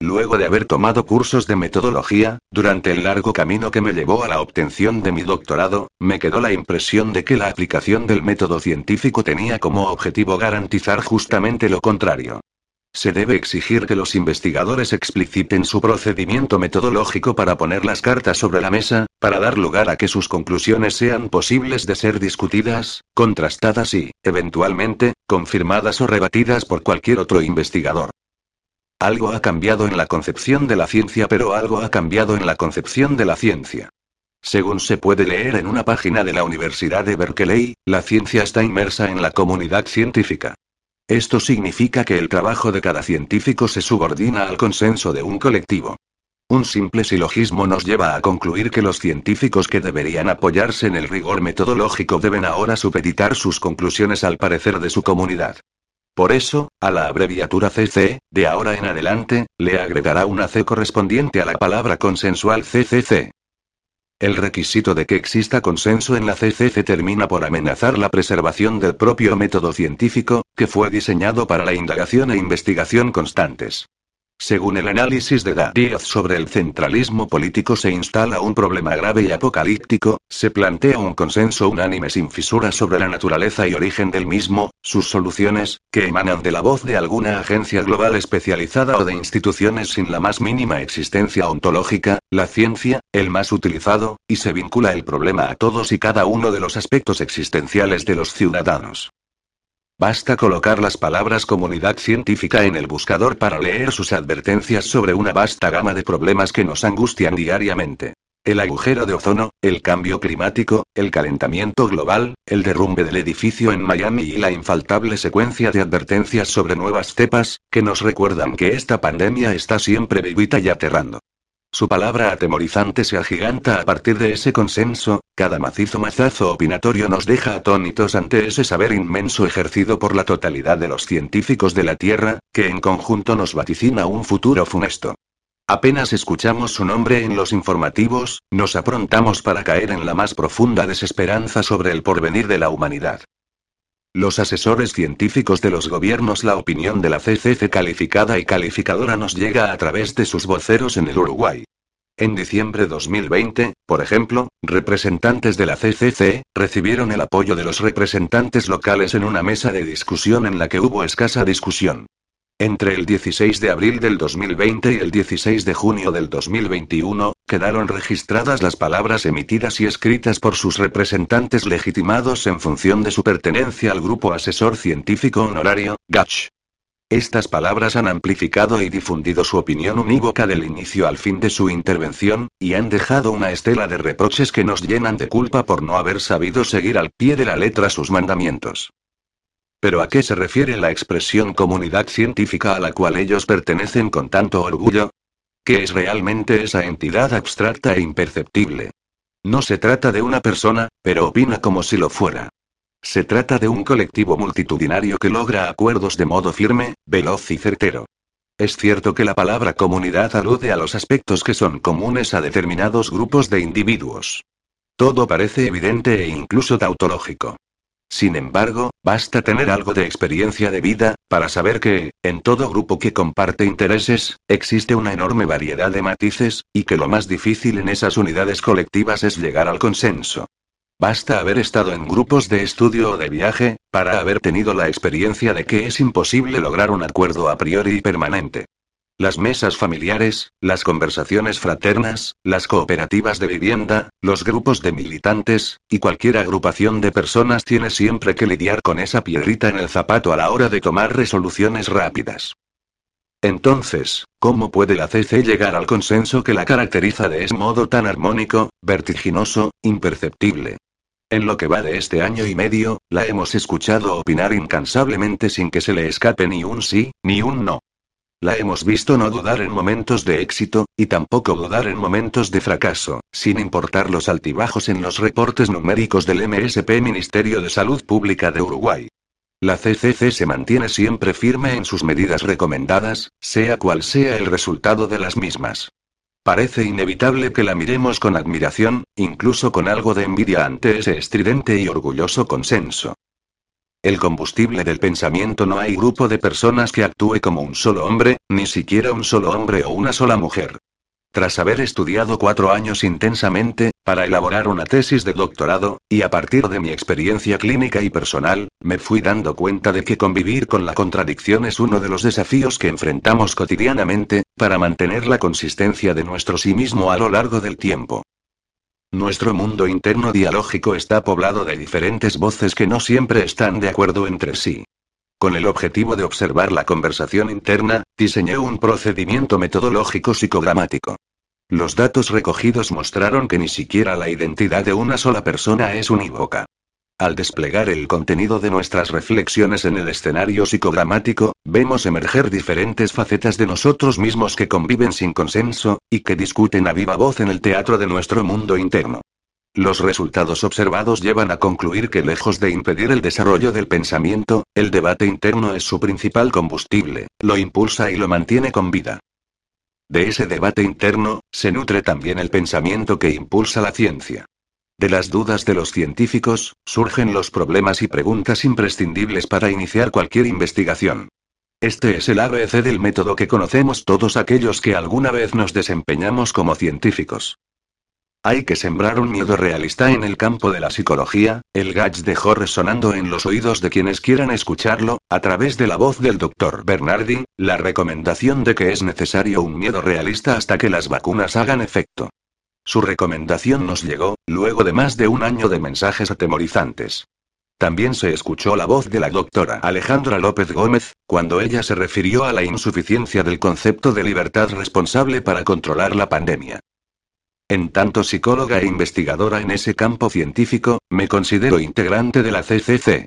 Luego de haber tomado cursos de metodología, durante el largo camino que me llevó a la obtención de mi doctorado, me quedó la impresión de que la aplicación del método científico tenía como objetivo garantizar justamente lo contrario. Se debe exigir que los investigadores expliciten su procedimiento metodológico para poner las cartas sobre la mesa, para dar lugar a que sus conclusiones sean posibles de ser discutidas, contrastadas y, eventualmente, confirmadas o rebatidas por cualquier otro investigador. Algo ha cambiado en la concepción de la ciencia, pero algo ha cambiado en la concepción de la ciencia. Según se puede leer en una página de la Universidad de Berkeley, la ciencia está inmersa en la comunidad científica. Esto significa que el trabajo de cada científico se subordina al consenso de un colectivo. Un simple silogismo nos lleva a concluir que los científicos que deberían apoyarse en el rigor metodológico deben ahora supeditar sus conclusiones al parecer de su comunidad. Por eso, a la abreviatura CC, de ahora en adelante, le agregará una C correspondiente a la palabra consensual CCC. El requisito de que exista consenso en la CCC termina por amenazar la preservación del propio método científico, que fue diseñado para la indagación e investigación constantes. Según el análisis de Díaz sobre el centralismo político se instala un problema grave y apocalíptico, se plantea un consenso unánime sin fisuras sobre la naturaleza y origen del mismo, sus soluciones, que emanan de la voz de alguna agencia global especializada o de instituciones sin la más mínima existencia ontológica, la ciencia, el más utilizado, y se vincula el problema a todos y cada uno de los aspectos existenciales de los ciudadanos. Basta colocar las palabras comunidad científica en el buscador para leer sus advertencias sobre una vasta gama de problemas que nos angustian diariamente. El agujero de ozono, el cambio climático, el calentamiento global, el derrumbe del edificio en Miami y la infaltable secuencia de advertencias sobre nuevas cepas, que nos recuerdan que esta pandemia está siempre vivita y aterrando. Su palabra atemorizante se agiganta a partir de ese consenso, cada macizo mazazo opinatorio nos deja atónitos ante ese saber inmenso ejercido por la totalidad de los científicos de la Tierra, que en conjunto nos vaticina un futuro funesto. Apenas escuchamos su nombre en los informativos, nos aprontamos para caer en la más profunda desesperanza sobre el porvenir de la humanidad. Los asesores científicos de los gobiernos, la opinión de la CCC calificada y calificadora nos llega a través de sus voceros en el Uruguay. En diciembre 2020, por ejemplo, representantes de la CCC recibieron el apoyo de los representantes locales en una mesa de discusión en la que hubo escasa discusión. Entre el 16 de abril del 2020 y el 16 de junio del 2021, quedaron registradas las palabras emitidas y escritas por sus representantes legitimados en función de su pertenencia al Grupo Asesor Científico Honorario, GACH. Estas palabras han amplificado y difundido su opinión unívoca del inicio al fin de su intervención, y han dejado una estela de reproches que nos llenan de culpa por no haber sabido seguir al pie de la letra sus mandamientos. Pero ¿a qué se refiere la expresión comunidad científica a la cual ellos pertenecen con tanto orgullo? ¿Qué es realmente esa entidad abstracta e imperceptible? No se trata de una persona, pero opina como si lo fuera. Se trata de un colectivo multitudinario que logra acuerdos de modo firme, veloz y certero. Es cierto que la palabra comunidad alude a los aspectos que son comunes a determinados grupos de individuos. Todo parece evidente e incluso tautológico. Sin embargo, basta tener algo de experiencia de vida, para saber que, en todo grupo que comparte intereses, existe una enorme variedad de matices, y que lo más difícil en esas unidades colectivas es llegar al consenso. Basta haber estado en grupos de estudio o de viaje, para haber tenido la experiencia de que es imposible lograr un acuerdo a priori y permanente. Las mesas familiares, las conversaciones fraternas, las cooperativas de vivienda, los grupos de militantes, y cualquier agrupación de personas tiene siempre que lidiar con esa piedrita en el zapato a la hora de tomar resoluciones rápidas. Entonces, ¿cómo puede la CC llegar al consenso que la caracteriza de ese modo tan armónico, vertiginoso, imperceptible? En lo que va de este año y medio, la hemos escuchado opinar incansablemente sin que se le escape ni un sí, ni un no. La hemos visto no dudar en momentos de éxito, y tampoco dudar en momentos de fracaso, sin importar los altibajos en los reportes numéricos del MSP Ministerio de Salud Pública de Uruguay. La CCC se mantiene siempre firme en sus medidas recomendadas, sea cual sea el resultado de las mismas. Parece inevitable que la miremos con admiración, incluso con algo de envidia ante ese estridente y orgulloso consenso. El combustible del pensamiento no hay grupo de personas que actúe como un solo hombre, ni siquiera un solo hombre o una sola mujer. Tras haber estudiado cuatro años intensamente, para elaborar una tesis de doctorado, y a partir de mi experiencia clínica y personal, me fui dando cuenta de que convivir con la contradicción es uno de los desafíos que enfrentamos cotidianamente, para mantener la consistencia de nuestro sí mismo a lo largo del tiempo. Nuestro mundo interno dialógico está poblado de diferentes voces que no siempre están de acuerdo entre sí. Con el objetivo de observar la conversación interna, diseñé un procedimiento metodológico psicogramático. Los datos recogidos mostraron que ni siquiera la identidad de una sola persona es unívoca. Al desplegar el contenido de nuestras reflexiones en el escenario psicogramático, vemos emerger diferentes facetas de nosotros mismos que conviven sin consenso, y que discuten a viva voz en el teatro de nuestro mundo interno. Los resultados observados llevan a concluir que lejos de impedir el desarrollo del pensamiento, el debate interno es su principal combustible, lo impulsa y lo mantiene con vida. De ese debate interno, se nutre también el pensamiento que impulsa la ciencia. De las dudas de los científicos, surgen los problemas y preguntas imprescindibles para iniciar cualquier investigación. Este es el ABC del método que conocemos todos aquellos que alguna vez nos desempeñamos como científicos. Hay que sembrar un miedo realista en el campo de la psicología, el Gach dejó resonando en los oídos de quienes quieran escucharlo, a través de la voz del doctor Bernardi, la recomendación de que es necesario un miedo realista hasta que las vacunas hagan efecto. Su recomendación nos llegó, luego de más de un año de mensajes atemorizantes. También se escuchó la voz de la doctora Alejandra López Gómez, cuando ella se refirió a la insuficiencia del concepto de libertad responsable para controlar la pandemia. En tanto psicóloga e investigadora en ese campo científico, me considero integrante de la CCC.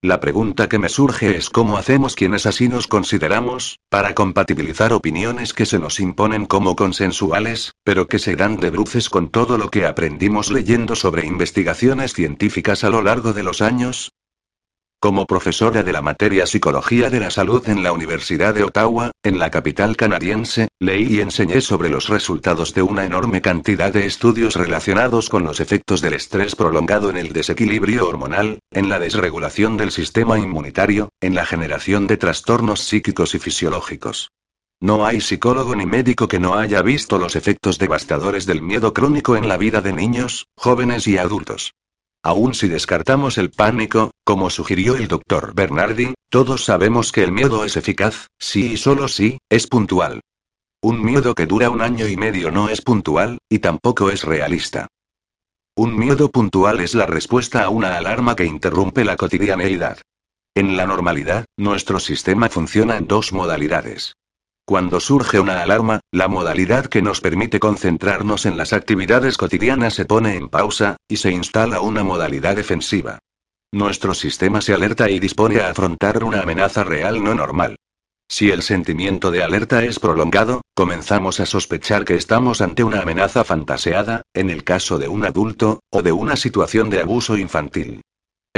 La pregunta que me surge es cómo hacemos quienes así nos consideramos, para compatibilizar opiniones que se nos imponen como consensuales, pero que se dan de bruces con todo lo que aprendimos leyendo sobre investigaciones científicas a lo largo de los años, como profesora de la materia Psicología de la Salud en la Universidad de Ottawa, en la capital canadiense, leí y enseñé sobre los resultados de una enorme cantidad de estudios relacionados con los efectos del estrés prolongado en el desequilibrio hormonal, en la desregulación del sistema inmunitario, en la generación de trastornos psíquicos y fisiológicos. No hay psicólogo ni médico que no haya visto los efectos devastadores del miedo crónico en la vida de niños, jóvenes y adultos. Aún si descartamos el pánico, como sugirió el doctor Bernardi, todos sabemos que el miedo es eficaz, sí y solo sí, es puntual. Un miedo que dura un año y medio no es puntual, y tampoco es realista. Un miedo puntual es la respuesta a una alarma que interrumpe la cotidianeidad. En la normalidad, nuestro sistema funciona en dos modalidades. Cuando surge una alarma, la modalidad que nos permite concentrarnos en las actividades cotidianas se pone en pausa, y se instala una modalidad defensiva. Nuestro sistema se alerta y dispone a afrontar una amenaza real no normal. Si el sentimiento de alerta es prolongado, comenzamos a sospechar que estamos ante una amenaza fantaseada, en el caso de un adulto, o de una situación de abuso infantil.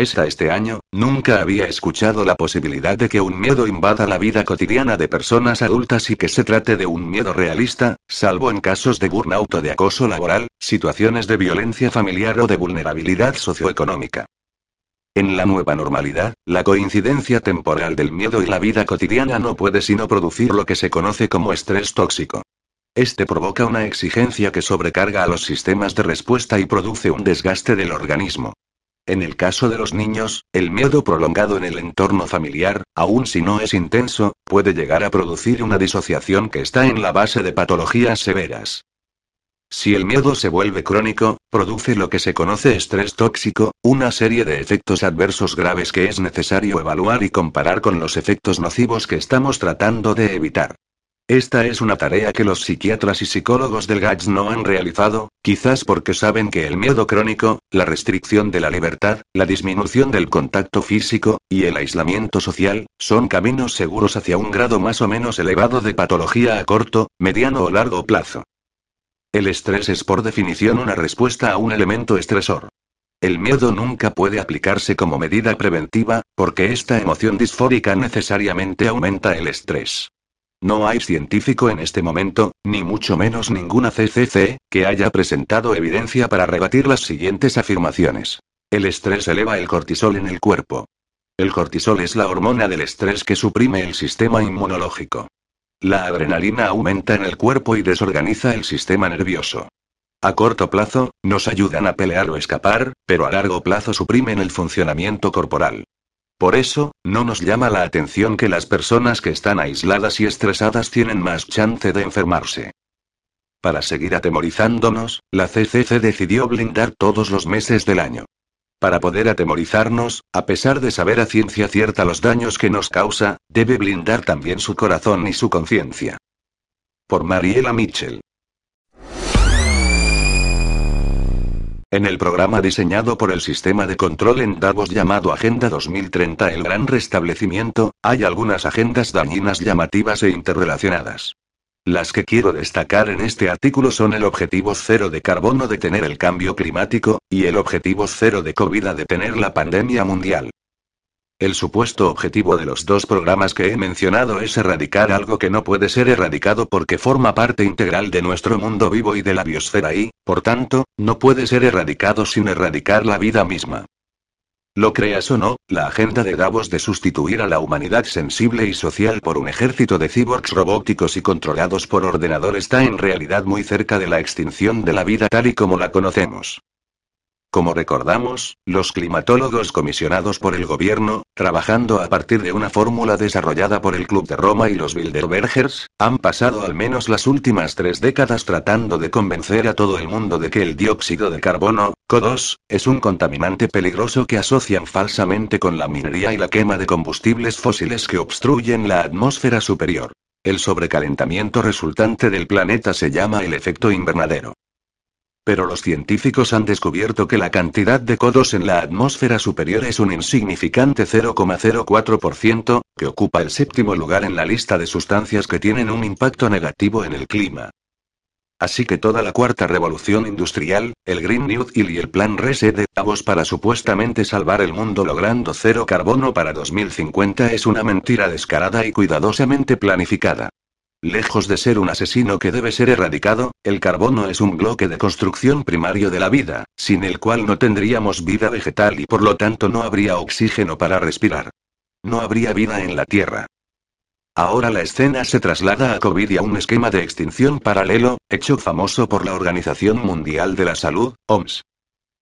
Esta este año, nunca había escuchado la posibilidad de que un miedo invada la vida cotidiana de personas adultas y que se trate de un miedo realista, salvo en casos de burnout o de acoso laboral, situaciones de violencia familiar o de vulnerabilidad socioeconómica. En la nueva normalidad, la coincidencia temporal del miedo y la vida cotidiana no puede sino producir lo que se conoce como estrés tóxico. Este provoca una exigencia que sobrecarga a los sistemas de respuesta y produce un desgaste del organismo. En el caso de los niños, el miedo prolongado en el entorno familiar, aun si no es intenso, puede llegar a producir una disociación que está en la base de patologías severas. Si el miedo se vuelve crónico, produce lo que se conoce estrés tóxico, una serie de efectos adversos graves que es necesario evaluar y comparar con los efectos nocivos que estamos tratando de evitar. Esta es una tarea que los psiquiatras y psicólogos del GATS no han realizado, quizás porque saben que el miedo crónico, la restricción de la libertad, la disminución del contacto físico, y el aislamiento social, son caminos seguros hacia un grado más o menos elevado de patología a corto, mediano o largo plazo. El estrés es por definición una respuesta a un elemento estresor. El miedo nunca puede aplicarse como medida preventiva, porque esta emoción disfórica necesariamente aumenta el estrés. No hay científico en este momento, ni mucho menos ninguna CCC, que haya presentado evidencia para rebatir las siguientes afirmaciones. El estrés eleva el cortisol en el cuerpo. El cortisol es la hormona del estrés que suprime el sistema inmunológico. La adrenalina aumenta en el cuerpo y desorganiza el sistema nervioso. A corto plazo, nos ayudan a pelear o escapar, pero a largo plazo suprimen el funcionamiento corporal. Por eso, no nos llama la atención que las personas que están aisladas y estresadas tienen más chance de enfermarse. Para seguir atemorizándonos, la CCC decidió blindar todos los meses del año. Para poder atemorizarnos, a pesar de saber a ciencia cierta los daños que nos causa, debe blindar también su corazón y su conciencia. Por Mariela Mitchell. En el programa diseñado por el sistema de control en Davos llamado Agenda 2030 El Gran Restablecimiento, hay algunas agendas dañinas llamativas e interrelacionadas. Las que quiero destacar en este artículo son el objetivo cero de carbono detener el cambio climático, y el objetivo cero de COVID detener la pandemia mundial. El supuesto objetivo de los dos programas que he mencionado es erradicar algo que no puede ser erradicado porque forma parte integral de nuestro mundo vivo y de la biosfera y, por tanto, no puede ser erradicado sin erradicar la vida misma. Lo creas o no, la agenda de Davos de sustituir a la humanidad sensible y social por un ejército de cyborgs robóticos y controlados por ordenador está en realidad muy cerca de la extinción de la vida tal y como la conocemos. Como recordamos, los climatólogos comisionados por el gobierno, trabajando a partir de una fórmula desarrollada por el Club de Roma y los Bilderbergers, han pasado al menos las últimas tres décadas tratando de convencer a todo el mundo de que el dióxido de carbono, CO2, es un contaminante peligroso que asocian falsamente con la minería y la quema de combustibles fósiles que obstruyen la atmósfera superior. El sobrecalentamiento resultante del planeta se llama el efecto invernadero. Pero los científicos han descubierto que la cantidad de codos en la atmósfera superior es un insignificante 0,04%, que ocupa el séptimo lugar en la lista de sustancias que tienen un impacto negativo en el clima. Así que toda la cuarta revolución industrial, el Green New Deal y el plan Reset de Davos para supuestamente salvar el mundo logrando cero carbono para 2050 es una mentira descarada y cuidadosamente planificada. Lejos de ser un asesino que debe ser erradicado, el carbono es un bloque de construcción primario de la vida, sin el cual no tendríamos vida vegetal y por lo tanto no habría oxígeno para respirar. No habría vida en la Tierra. Ahora la escena se traslada a COVID y a un esquema de extinción paralelo, hecho famoso por la Organización Mundial de la Salud, OMS.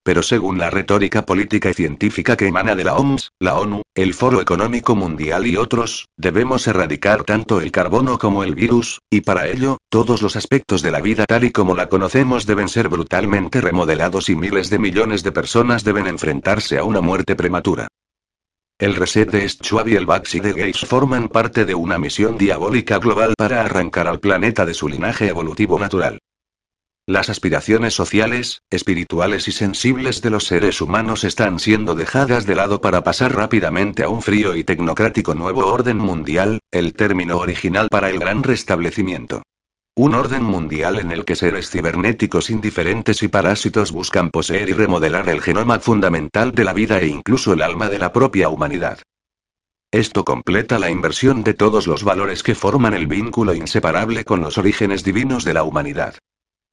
Pero según la retórica política y científica que emana de la OMS, la ONU, el Foro Económico Mundial y otros, debemos erradicar tanto el carbono como el virus, y para ello, todos los aspectos de la vida tal y como la conocemos deben ser brutalmente remodelados y miles de millones de personas deben enfrentarse a una muerte prematura. El reset de Schwab y el Baxi de Gates forman parte de una misión diabólica global para arrancar al planeta de su linaje evolutivo natural. Las aspiraciones sociales, espirituales y sensibles de los seres humanos están siendo dejadas de lado para pasar rápidamente a un frío y tecnocrático nuevo orden mundial, el término original para el gran restablecimiento. Un orden mundial en el que seres cibernéticos indiferentes y parásitos buscan poseer y remodelar el genoma fundamental de la vida e incluso el alma de la propia humanidad. Esto completa la inversión de todos los valores que forman el vínculo inseparable con los orígenes divinos de la humanidad.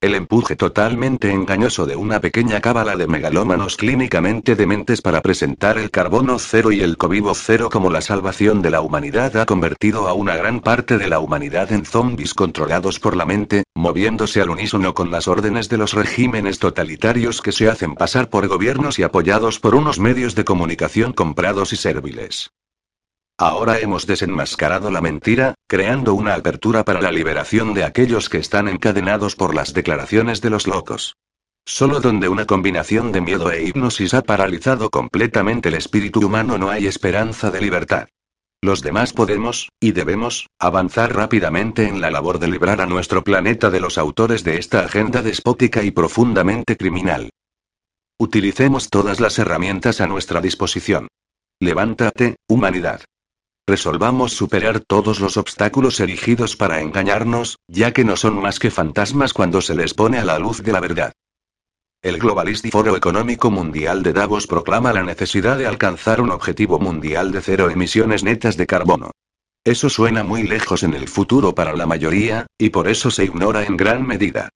El empuje totalmente engañoso de una pequeña cábala de megalómanos clínicamente dementes para presentar el carbono cero y el covivo cero como la salvación de la humanidad ha convertido a una gran parte de la humanidad en zombies controlados por la mente, moviéndose al unísono con las órdenes de los regímenes totalitarios que se hacen pasar por gobiernos y apoyados por unos medios de comunicación comprados y serviles. Ahora hemos desenmascarado la mentira, creando una apertura para la liberación de aquellos que están encadenados por las declaraciones de los locos. Solo donde una combinación de miedo e hipnosis ha paralizado completamente el espíritu humano no hay esperanza de libertad. Los demás podemos, y debemos, avanzar rápidamente en la labor de librar a nuestro planeta de los autores de esta agenda despótica y profundamente criminal. Utilicemos todas las herramientas a nuestra disposición. Levántate, humanidad. Resolvamos superar todos los obstáculos erigidos para engañarnos, ya que no son más que fantasmas cuando se les pone a la luz de la verdad. El Globalist Foro Económico Mundial de Davos proclama la necesidad de alcanzar un objetivo mundial de cero emisiones netas de carbono. Eso suena muy lejos en el futuro para la mayoría, y por eso se ignora en gran medida.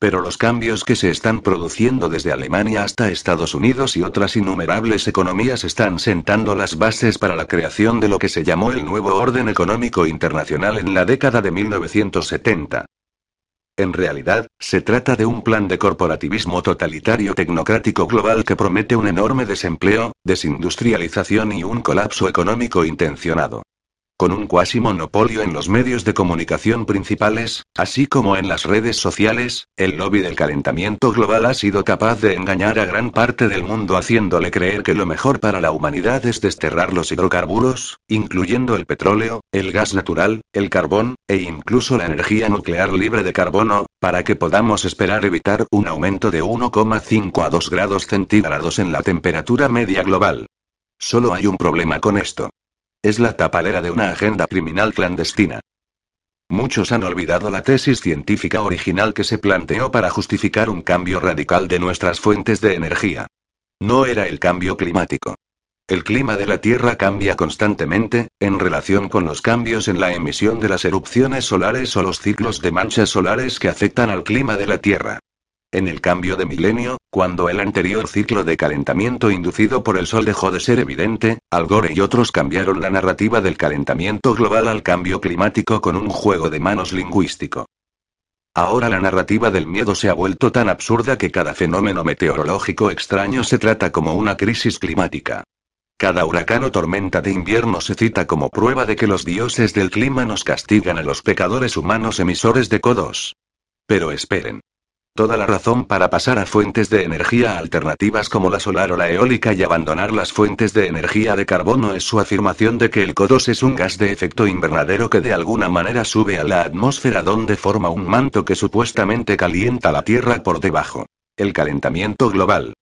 Pero los cambios que se están produciendo desde Alemania hasta Estados Unidos y otras innumerables economías están sentando las bases para la creación de lo que se llamó el nuevo orden económico internacional en la década de 1970. En realidad, se trata de un plan de corporativismo totalitario tecnocrático global que promete un enorme desempleo, desindustrialización y un colapso económico intencionado con un cuasi monopolio en los medios de comunicación principales, así como en las redes sociales, el lobby del calentamiento global ha sido capaz de engañar a gran parte del mundo haciéndole creer que lo mejor para la humanidad es desterrar los hidrocarburos, incluyendo el petróleo, el gas natural, el carbón, e incluso la energía nuclear libre de carbono, para que podamos esperar evitar un aumento de 1,5 a 2 grados centígrados en la temperatura media global. Solo hay un problema con esto. Es la tapalera de una agenda criminal clandestina. Muchos han olvidado la tesis científica original que se planteó para justificar un cambio radical de nuestras fuentes de energía. No era el cambio climático. El clima de la Tierra cambia constantemente, en relación con los cambios en la emisión de las erupciones solares o los ciclos de manchas solares que afectan al clima de la Tierra. En el cambio de milenio, cuando el anterior ciclo de calentamiento inducido por el Sol dejó de ser evidente, Al Gore y otros cambiaron la narrativa del calentamiento global al cambio climático con un juego de manos lingüístico. Ahora la narrativa del miedo se ha vuelto tan absurda que cada fenómeno meteorológico extraño se trata como una crisis climática. Cada huracán o tormenta de invierno se cita como prueba de que los dioses del clima nos castigan a los pecadores humanos emisores de codos. Pero esperen. Toda la razón para pasar a fuentes de energía alternativas como la solar o la eólica y abandonar las fuentes de energía de carbono es su afirmación de que el CO2 es un gas de efecto invernadero que de alguna manera sube a la atmósfera donde forma un manto que supuestamente calienta la Tierra por debajo. El calentamiento global.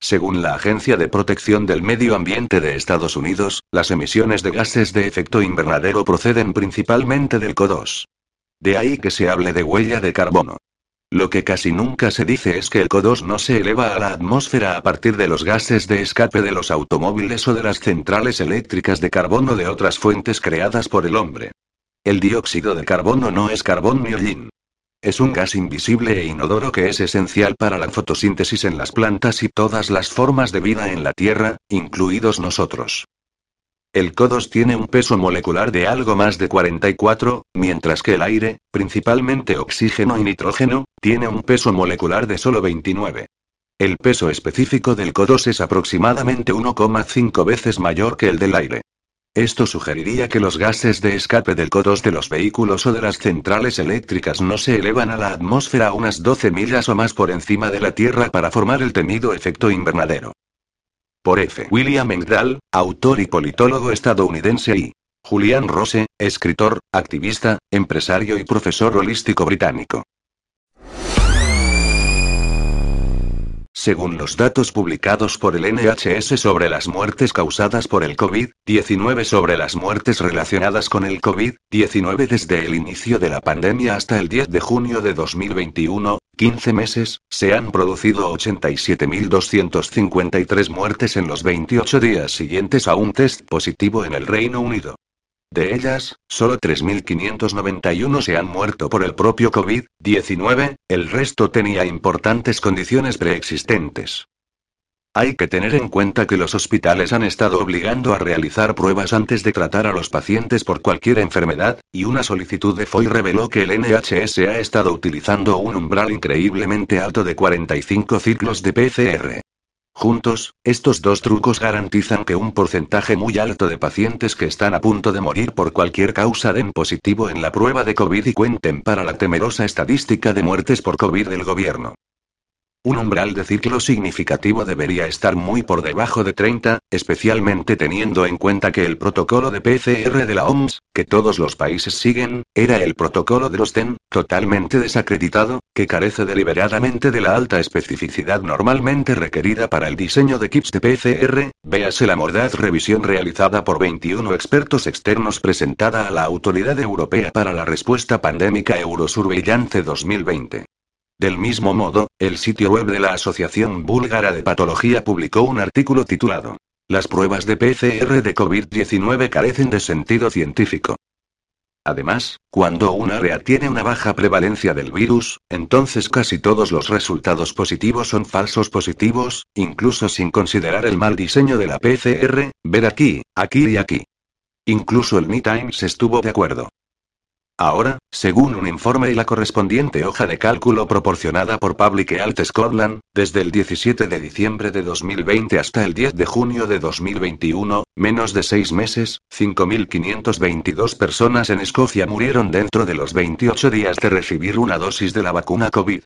Según la Agencia de Protección del Medio Ambiente de Estados Unidos, las emisiones de gases de efecto invernadero proceden principalmente del CO2. De ahí que se hable de huella de carbono. Lo que casi nunca se dice es que el CO2 no se eleva a la atmósfera a partir de los gases de escape de los automóviles o de las centrales eléctricas de carbono de otras fuentes creadas por el hombre. El dióxido de carbono no es carbón ni. Es un gas invisible e inodoro que es esencial para la fotosíntesis en las plantas y todas las formas de vida en la Tierra, incluidos nosotros. El CO2 tiene un peso molecular de algo más de 44, mientras que el aire, principalmente oxígeno y nitrógeno, tiene un peso molecular de solo 29. El peso específico del CO2 es aproximadamente 1,5 veces mayor que el del aire. Esto sugeriría que los gases de escape del CO2 de los vehículos o de las centrales eléctricas no se elevan a la atmósfera unas 12 millas o más por encima de la Tierra para formar el temido efecto invernadero. Por F. William Engdahl, autor y politólogo estadounidense y Julian Rose, escritor, activista, empresario y profesor holístico británico. Según los datos publicados por el NHS sobre las muertes causadas por el COVID-19 sobre las muertes relacionadas con el COVID-19 desde el inicio de la pandemia hasta el 10 de junio de 2021, 15 meses, se han producido 87.253 muertes en los 28 días siguientes a un test positivo en el Reino Unido. De ellas, solo 3.591 se han muerto por el propio COVID-19, el resto tenía importantes condiciones preexistentes. Hay que tener en cuenta que los hospitales han estado obligando a realizar pruebas antes de tratar a los pacientes por cualquier enfermedad, y una solicitud de FOI reveló que el NHS ha estado utilizando un umbral increíblemente alto de 45 ciclos de PCR. Juntos, estos dos trucos garantizan que un porcentaje muy alto de pacientes que están a punto de morir por cualquier causa den positivo en la prueba de COVID y cuenten para la temerosa estadística de muertes por COVID del gobierno. Un umbral de ciclo significativo debería estar muy por debajo de 30, especialmente teniendo en cuenta que el protocolo de PCR de la OMS, que todos los países siguen, era el protocolo de los TEN, totalmente desacreditado, que carece deliberadamente de la alta especificidad normalmente requerida para el diseño de kits de PCR, véase la mordaz revisión realizada por 21 expertos externos presentada a la Autoridad Europea para la Respuesta Pandémica Eurosurveillance 2020. Del mismo modo, el sitio web de la Asociación Búlgara de Patología publicó un artículo titulado Las pruebas de PCR de COVID-19 carecen de sentido científico. Además, cuando un área tiene una baja prevalencia del virus, entonces casi todos los resultados positivos son falsos positivos, incluso sin considerar el mal diseño de la PCR, ver aquí, aquí y aquí. Incluso el Me Times estuvo de acuerdo. Ahora, según un informe y la correspondiente hoja de cálculo proporcionada por Public Health Scotland, desde el 17 de diciembre de 2020 hasta el 10 de junio de 2021, menos de seis meses, 5.522 personas en Escocia murieron dentro de los 28 días de recibir una dosis de la vacuna COVID.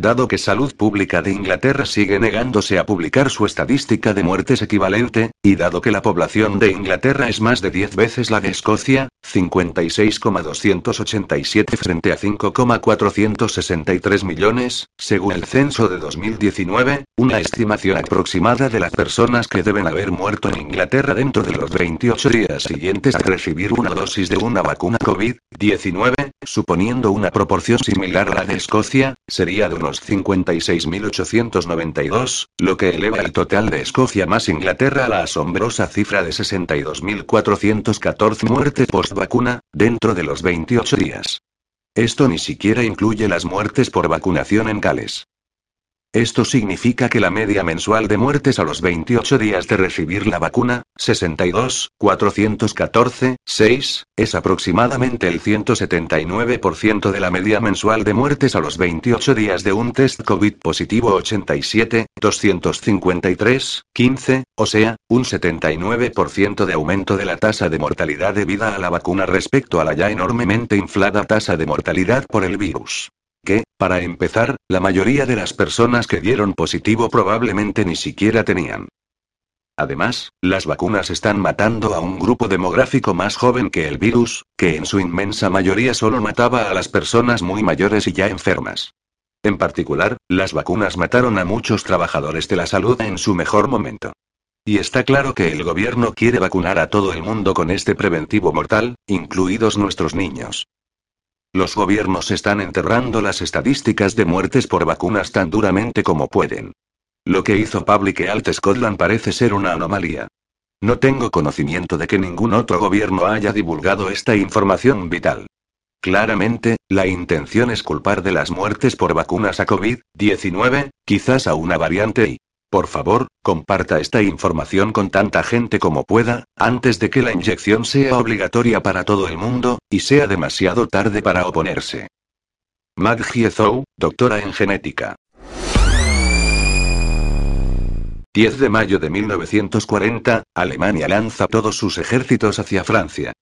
Dado que Salud Pública de Inglaterra sigue negándose a publicar su estadística de muertes equivalente, y dado que la población de Inglaterra es más de 10 veces la de Escocia, 56,287 frente a 5,463 millones, según el censo de 2019, una estimación aproximada de las personas que deben haber muerto en Inglaterra dentro de los 28 días siguientes a recibir una dosis de una vacuna COVID-19, suponiendo una proporción similar a la de Escocia, sería de unos 56.892, lo que eleva el total de Escocia más Inglaterra a la asombrosa cifra de 62.414 muertes post-vacuna, dentro de los 28 días. Esto ni siquiera incluye las muertes por vacunación en Gales. Esto significa que la media mensual de muertes a los 28 días de recibir la vacuna, 62, 414, 6, es aproximadamente el 179% de la media mensual de muertes a los 28 días de un test COVID positivo 87, 253, 15, o sea, un 79% de aumento de la tasa de mortalidad debida a la vacuna respecto a la ya enormemente inflada tasa de mortalidad por el virus que, para empezar, la mayoría de las personas que dieron positivo probablemente ni siquiera tenían. Además, las vacunas están matando a un grupo demográfico más joven que el virus, que en su inmensa mayoría solo mataba a las personas muy mayores y ya enfermas. En particular, las vacunas mataron a muchos trabajadores de la salud en su mejor momento. Y está claro que el gobierno quiere vacunar a todo el mundo con este preventivo mortal, incluidos nuestros niños. Los gobiernos están enterrando las estadísticas de muertes por vacunas tan duramente como pueden. Lo que hizo Public Health Scotland parece ser una anomalía. No tengo conocimiento de que ningún otro gobierno haya divulgado esta información vital. Claramente, la intención es culpar de las muertes por vacunas a COVID-19, quizás a una variante y por favor, comparta esta información con tanta gente como pueda, antes de que la inyección sea obligatoria para todo el mundo, y sea demasiado tarde para oponerse. Maggie Zhou, doctora en genética. 10 de mayo de 1940, Alemania lanza todos sus ejércitos hacia Francia.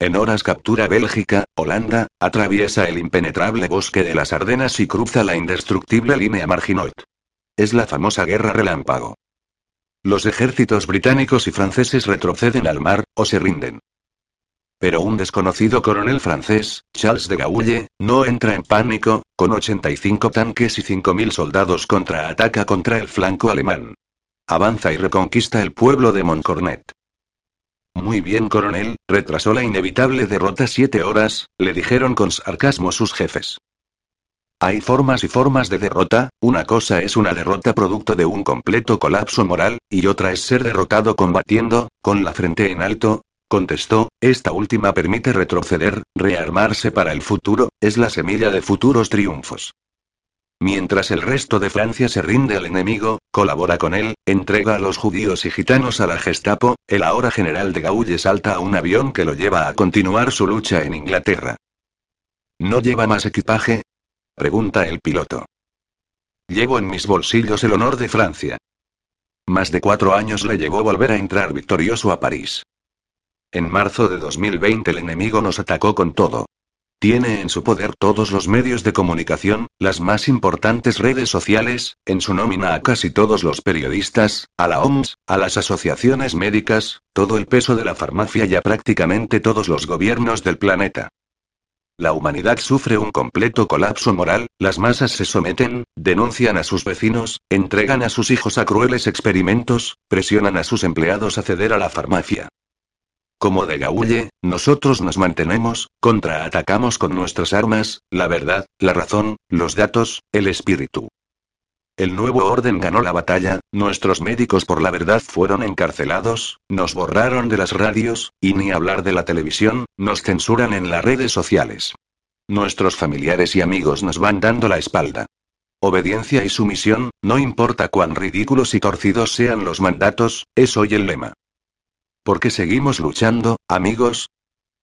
En horas captura Bélgica, Holanda, atraviesa el impenetrable bosque de las Ardenas y cruza la indestructible línea Marginot. Es la famosa guerra relámpago. Los ejércitos británicos y franceses retroceden al mar, o se rinden. Pero un desconocido coronel francés, Charles de Gaulle, no entra en pánico, con 85 tanques y 5.000 soldados contraataca contra el flanco alemán. Avanza y reconquista el pueblo de Montcornet. Muy bien, coronel, retrasó la inevitable derrota siete horas, le dijeron con sarcasmo sus jefes. Hay formas y formas de derrota, una cosa es una derrota producto de un completo colapso moral, y otra es ser derrotado combatiendo, con la frente en alto, contestó, esta última permite retroceder, rearmarse para el futuro, es la semilla de futuros triunfos. Mientras el resto de Francia se rinde al enemigo, colabora con él, entrega a los judíos y gitanos a la Gestapo, el ahora general de Gaulle salta a un avión que lo lleva a continuar su lucha en Inglaterra. ¿No lleva más equipaje? Pregunta el piloto. Llevo en mis bolsillos el honor de Francia. Más de cuatro años le llevó volver a entrar victorioso a París. En marzo de 2020 el enemigo nos atacó con todo. Tiene en su poder todos los medios de comunicación, las más importantes redes sociales, en su nómina a casi todos los periodistas, a la OMS, a las asociaciones médicas, todo el peso de la farmacia y a prácticamente todos los gobiernos del planeta. La humanidad sufre un completo colapso moral, las masas se someten, denuncian a sus vecinos, entregan a sus hijos a crueles experimentos, presionan a sus empleados a ceder a la farmacia. Como de Gaulle, nosotros nos mantenemos, contraatacamos con nuestras armas, la verdad, la razón, los datos, el espíritu. El nuevo orden ganó la batalla, nuestros médicos por la verdad fueron encarcelados, nos borraron de las radios, y ni hablar de la televisión, nos censuran en las redes sociales. Nuestros familiares y amigos nos van dando la espalda. Obediencia y sumisión, no importa cuán ridículos y torcidos sean los mandatos, es hoy el lema. ¿Por qué seguimos luchando, amigos?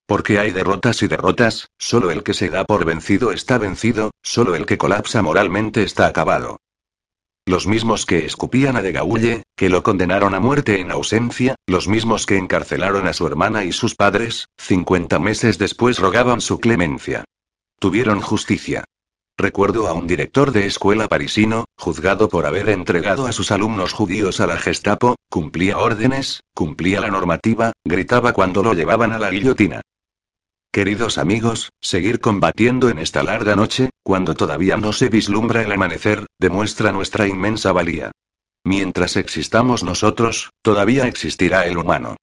Porque hay derrotas y derrotas, solo el que se da por vencido está vencido, solo el que colapsa moralmente está acabado. Los mismos que escupían a De Gaulle, que lo condenaron a muerte en ausencia, los mismos que encarcelaron a su hermana y sus padres, 50 meses después rogaban su clemencia. Tuvieron justicia. Recuerdo a un director de escuela parisino, juzgado por haber entregado a sus alumnos judíos a la Gestapo, cumplía órdenes, cumplía la normativa, gritaba cuando lo llevaban a la guillotina. Queridos amigos, seguir combatiendo en esta larga noche, cuando todavía no se vislumbra el amanecer, demuestra nuestra inmensa valía. Mientras existamos nosotros, todavía existirá el humano.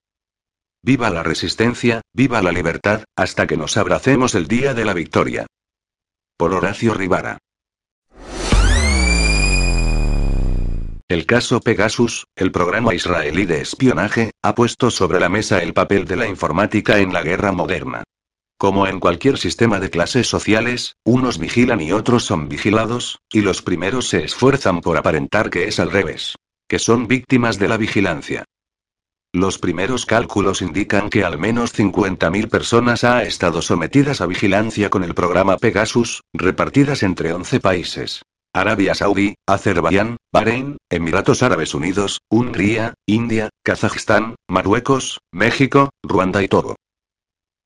Viva la resistencia, viva la libertad, hasta que nos abracemos el día de la victoria. Por Horacio Rivara. El caso Pegasus, el programa israelí de espionaje, ha puesto sobre la mesa el papel de la informática en la guerra moderna. Como en cualquier sistema de clases sociales, unos vigilan y otros son vigilados, y los primeros se esfuerzan por aparentar que es al revés. Que son víctimas de la vigilancia. Los primeros cálculos indican que al menos 50.000 personas ha estado sometidas a vigilancia con el programa Pegasus, repartidas entre 11 países. Arabia Saudí, Azerbaiyán, Bahrein, Emiratos Árabes Unidos, Hungría, India, Kazajistán, Marruecos, México, Ruanda y Togo.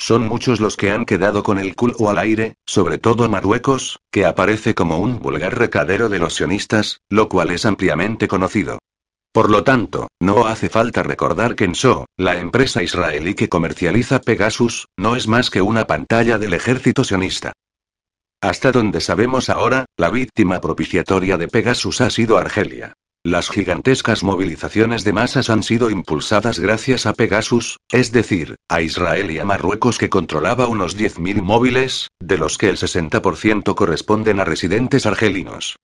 Son muchos los que han quedado con el culo al aire, sobre todo Marruecos, que aparece como un vulgar recadero de los sionistas, lo cual es ampliamente conocido. Por lo tanto, no hace falta recordar que Enso, la empresa israelí que comercializa Pegasus, no es más que una pantalla del ejército sionista. Hasta donde sabemos ahora, la víctima propiciatoria de Pegasus ha sido Argelia. Las gigantescas movilizaciones de masas han sido impulsadas gracias a Pegasus, es decir, a Israel y a Marruecos que controlaba unos 10.000 móviles, de los que el 60% corresponden a residentes argelinos.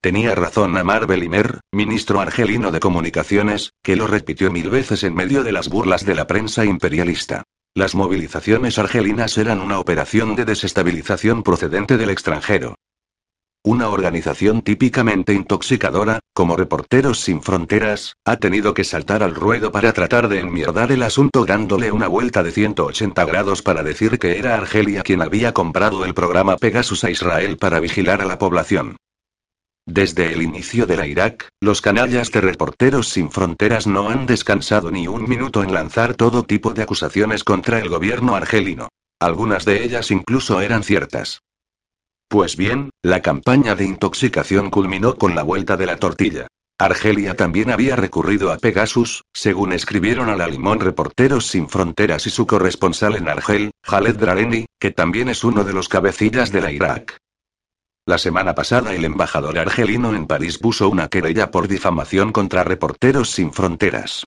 Tenía razón Amar Belimer, ministro argelino de Comunicaciones, que lo repitió mil veces en medio de las burlas de la prensa imperialista. Las movilizaciones argelinas eran una operación de desestabilización procedente del extranjero. Una organización típicamente intoxicadora, como Reporteros Sin Fronteras, ha tenido que saltar al ruedo para tratar de enmierdar el asunto dándole una vuelta de 180 grados para decir que era Argelia quien había comprado el programa Pegasus a Israel para vigilar a la población. Desde el inicio de la Irak, los canallas de Reporteros Sin Fronteras no han descansado ni un minuto en lanzar todo tipo de acusaciones contra el gobierno argelino. Algunas de ellas incluso eran ciertas. Pues bien, la campaña de intoxicación culminó con la vuelta de la tortilla. Argelia también había recurrido a Pegasus, según escribieron a la Limón Reporteros Sin Fronteras y su corresponsal en Argel, Khaled Drareni, que también es uno de los cabecillas de la Irak. La semana pasada el embajador argelino en París puso una querella por difamación contra Reporteros Sin Fronteras.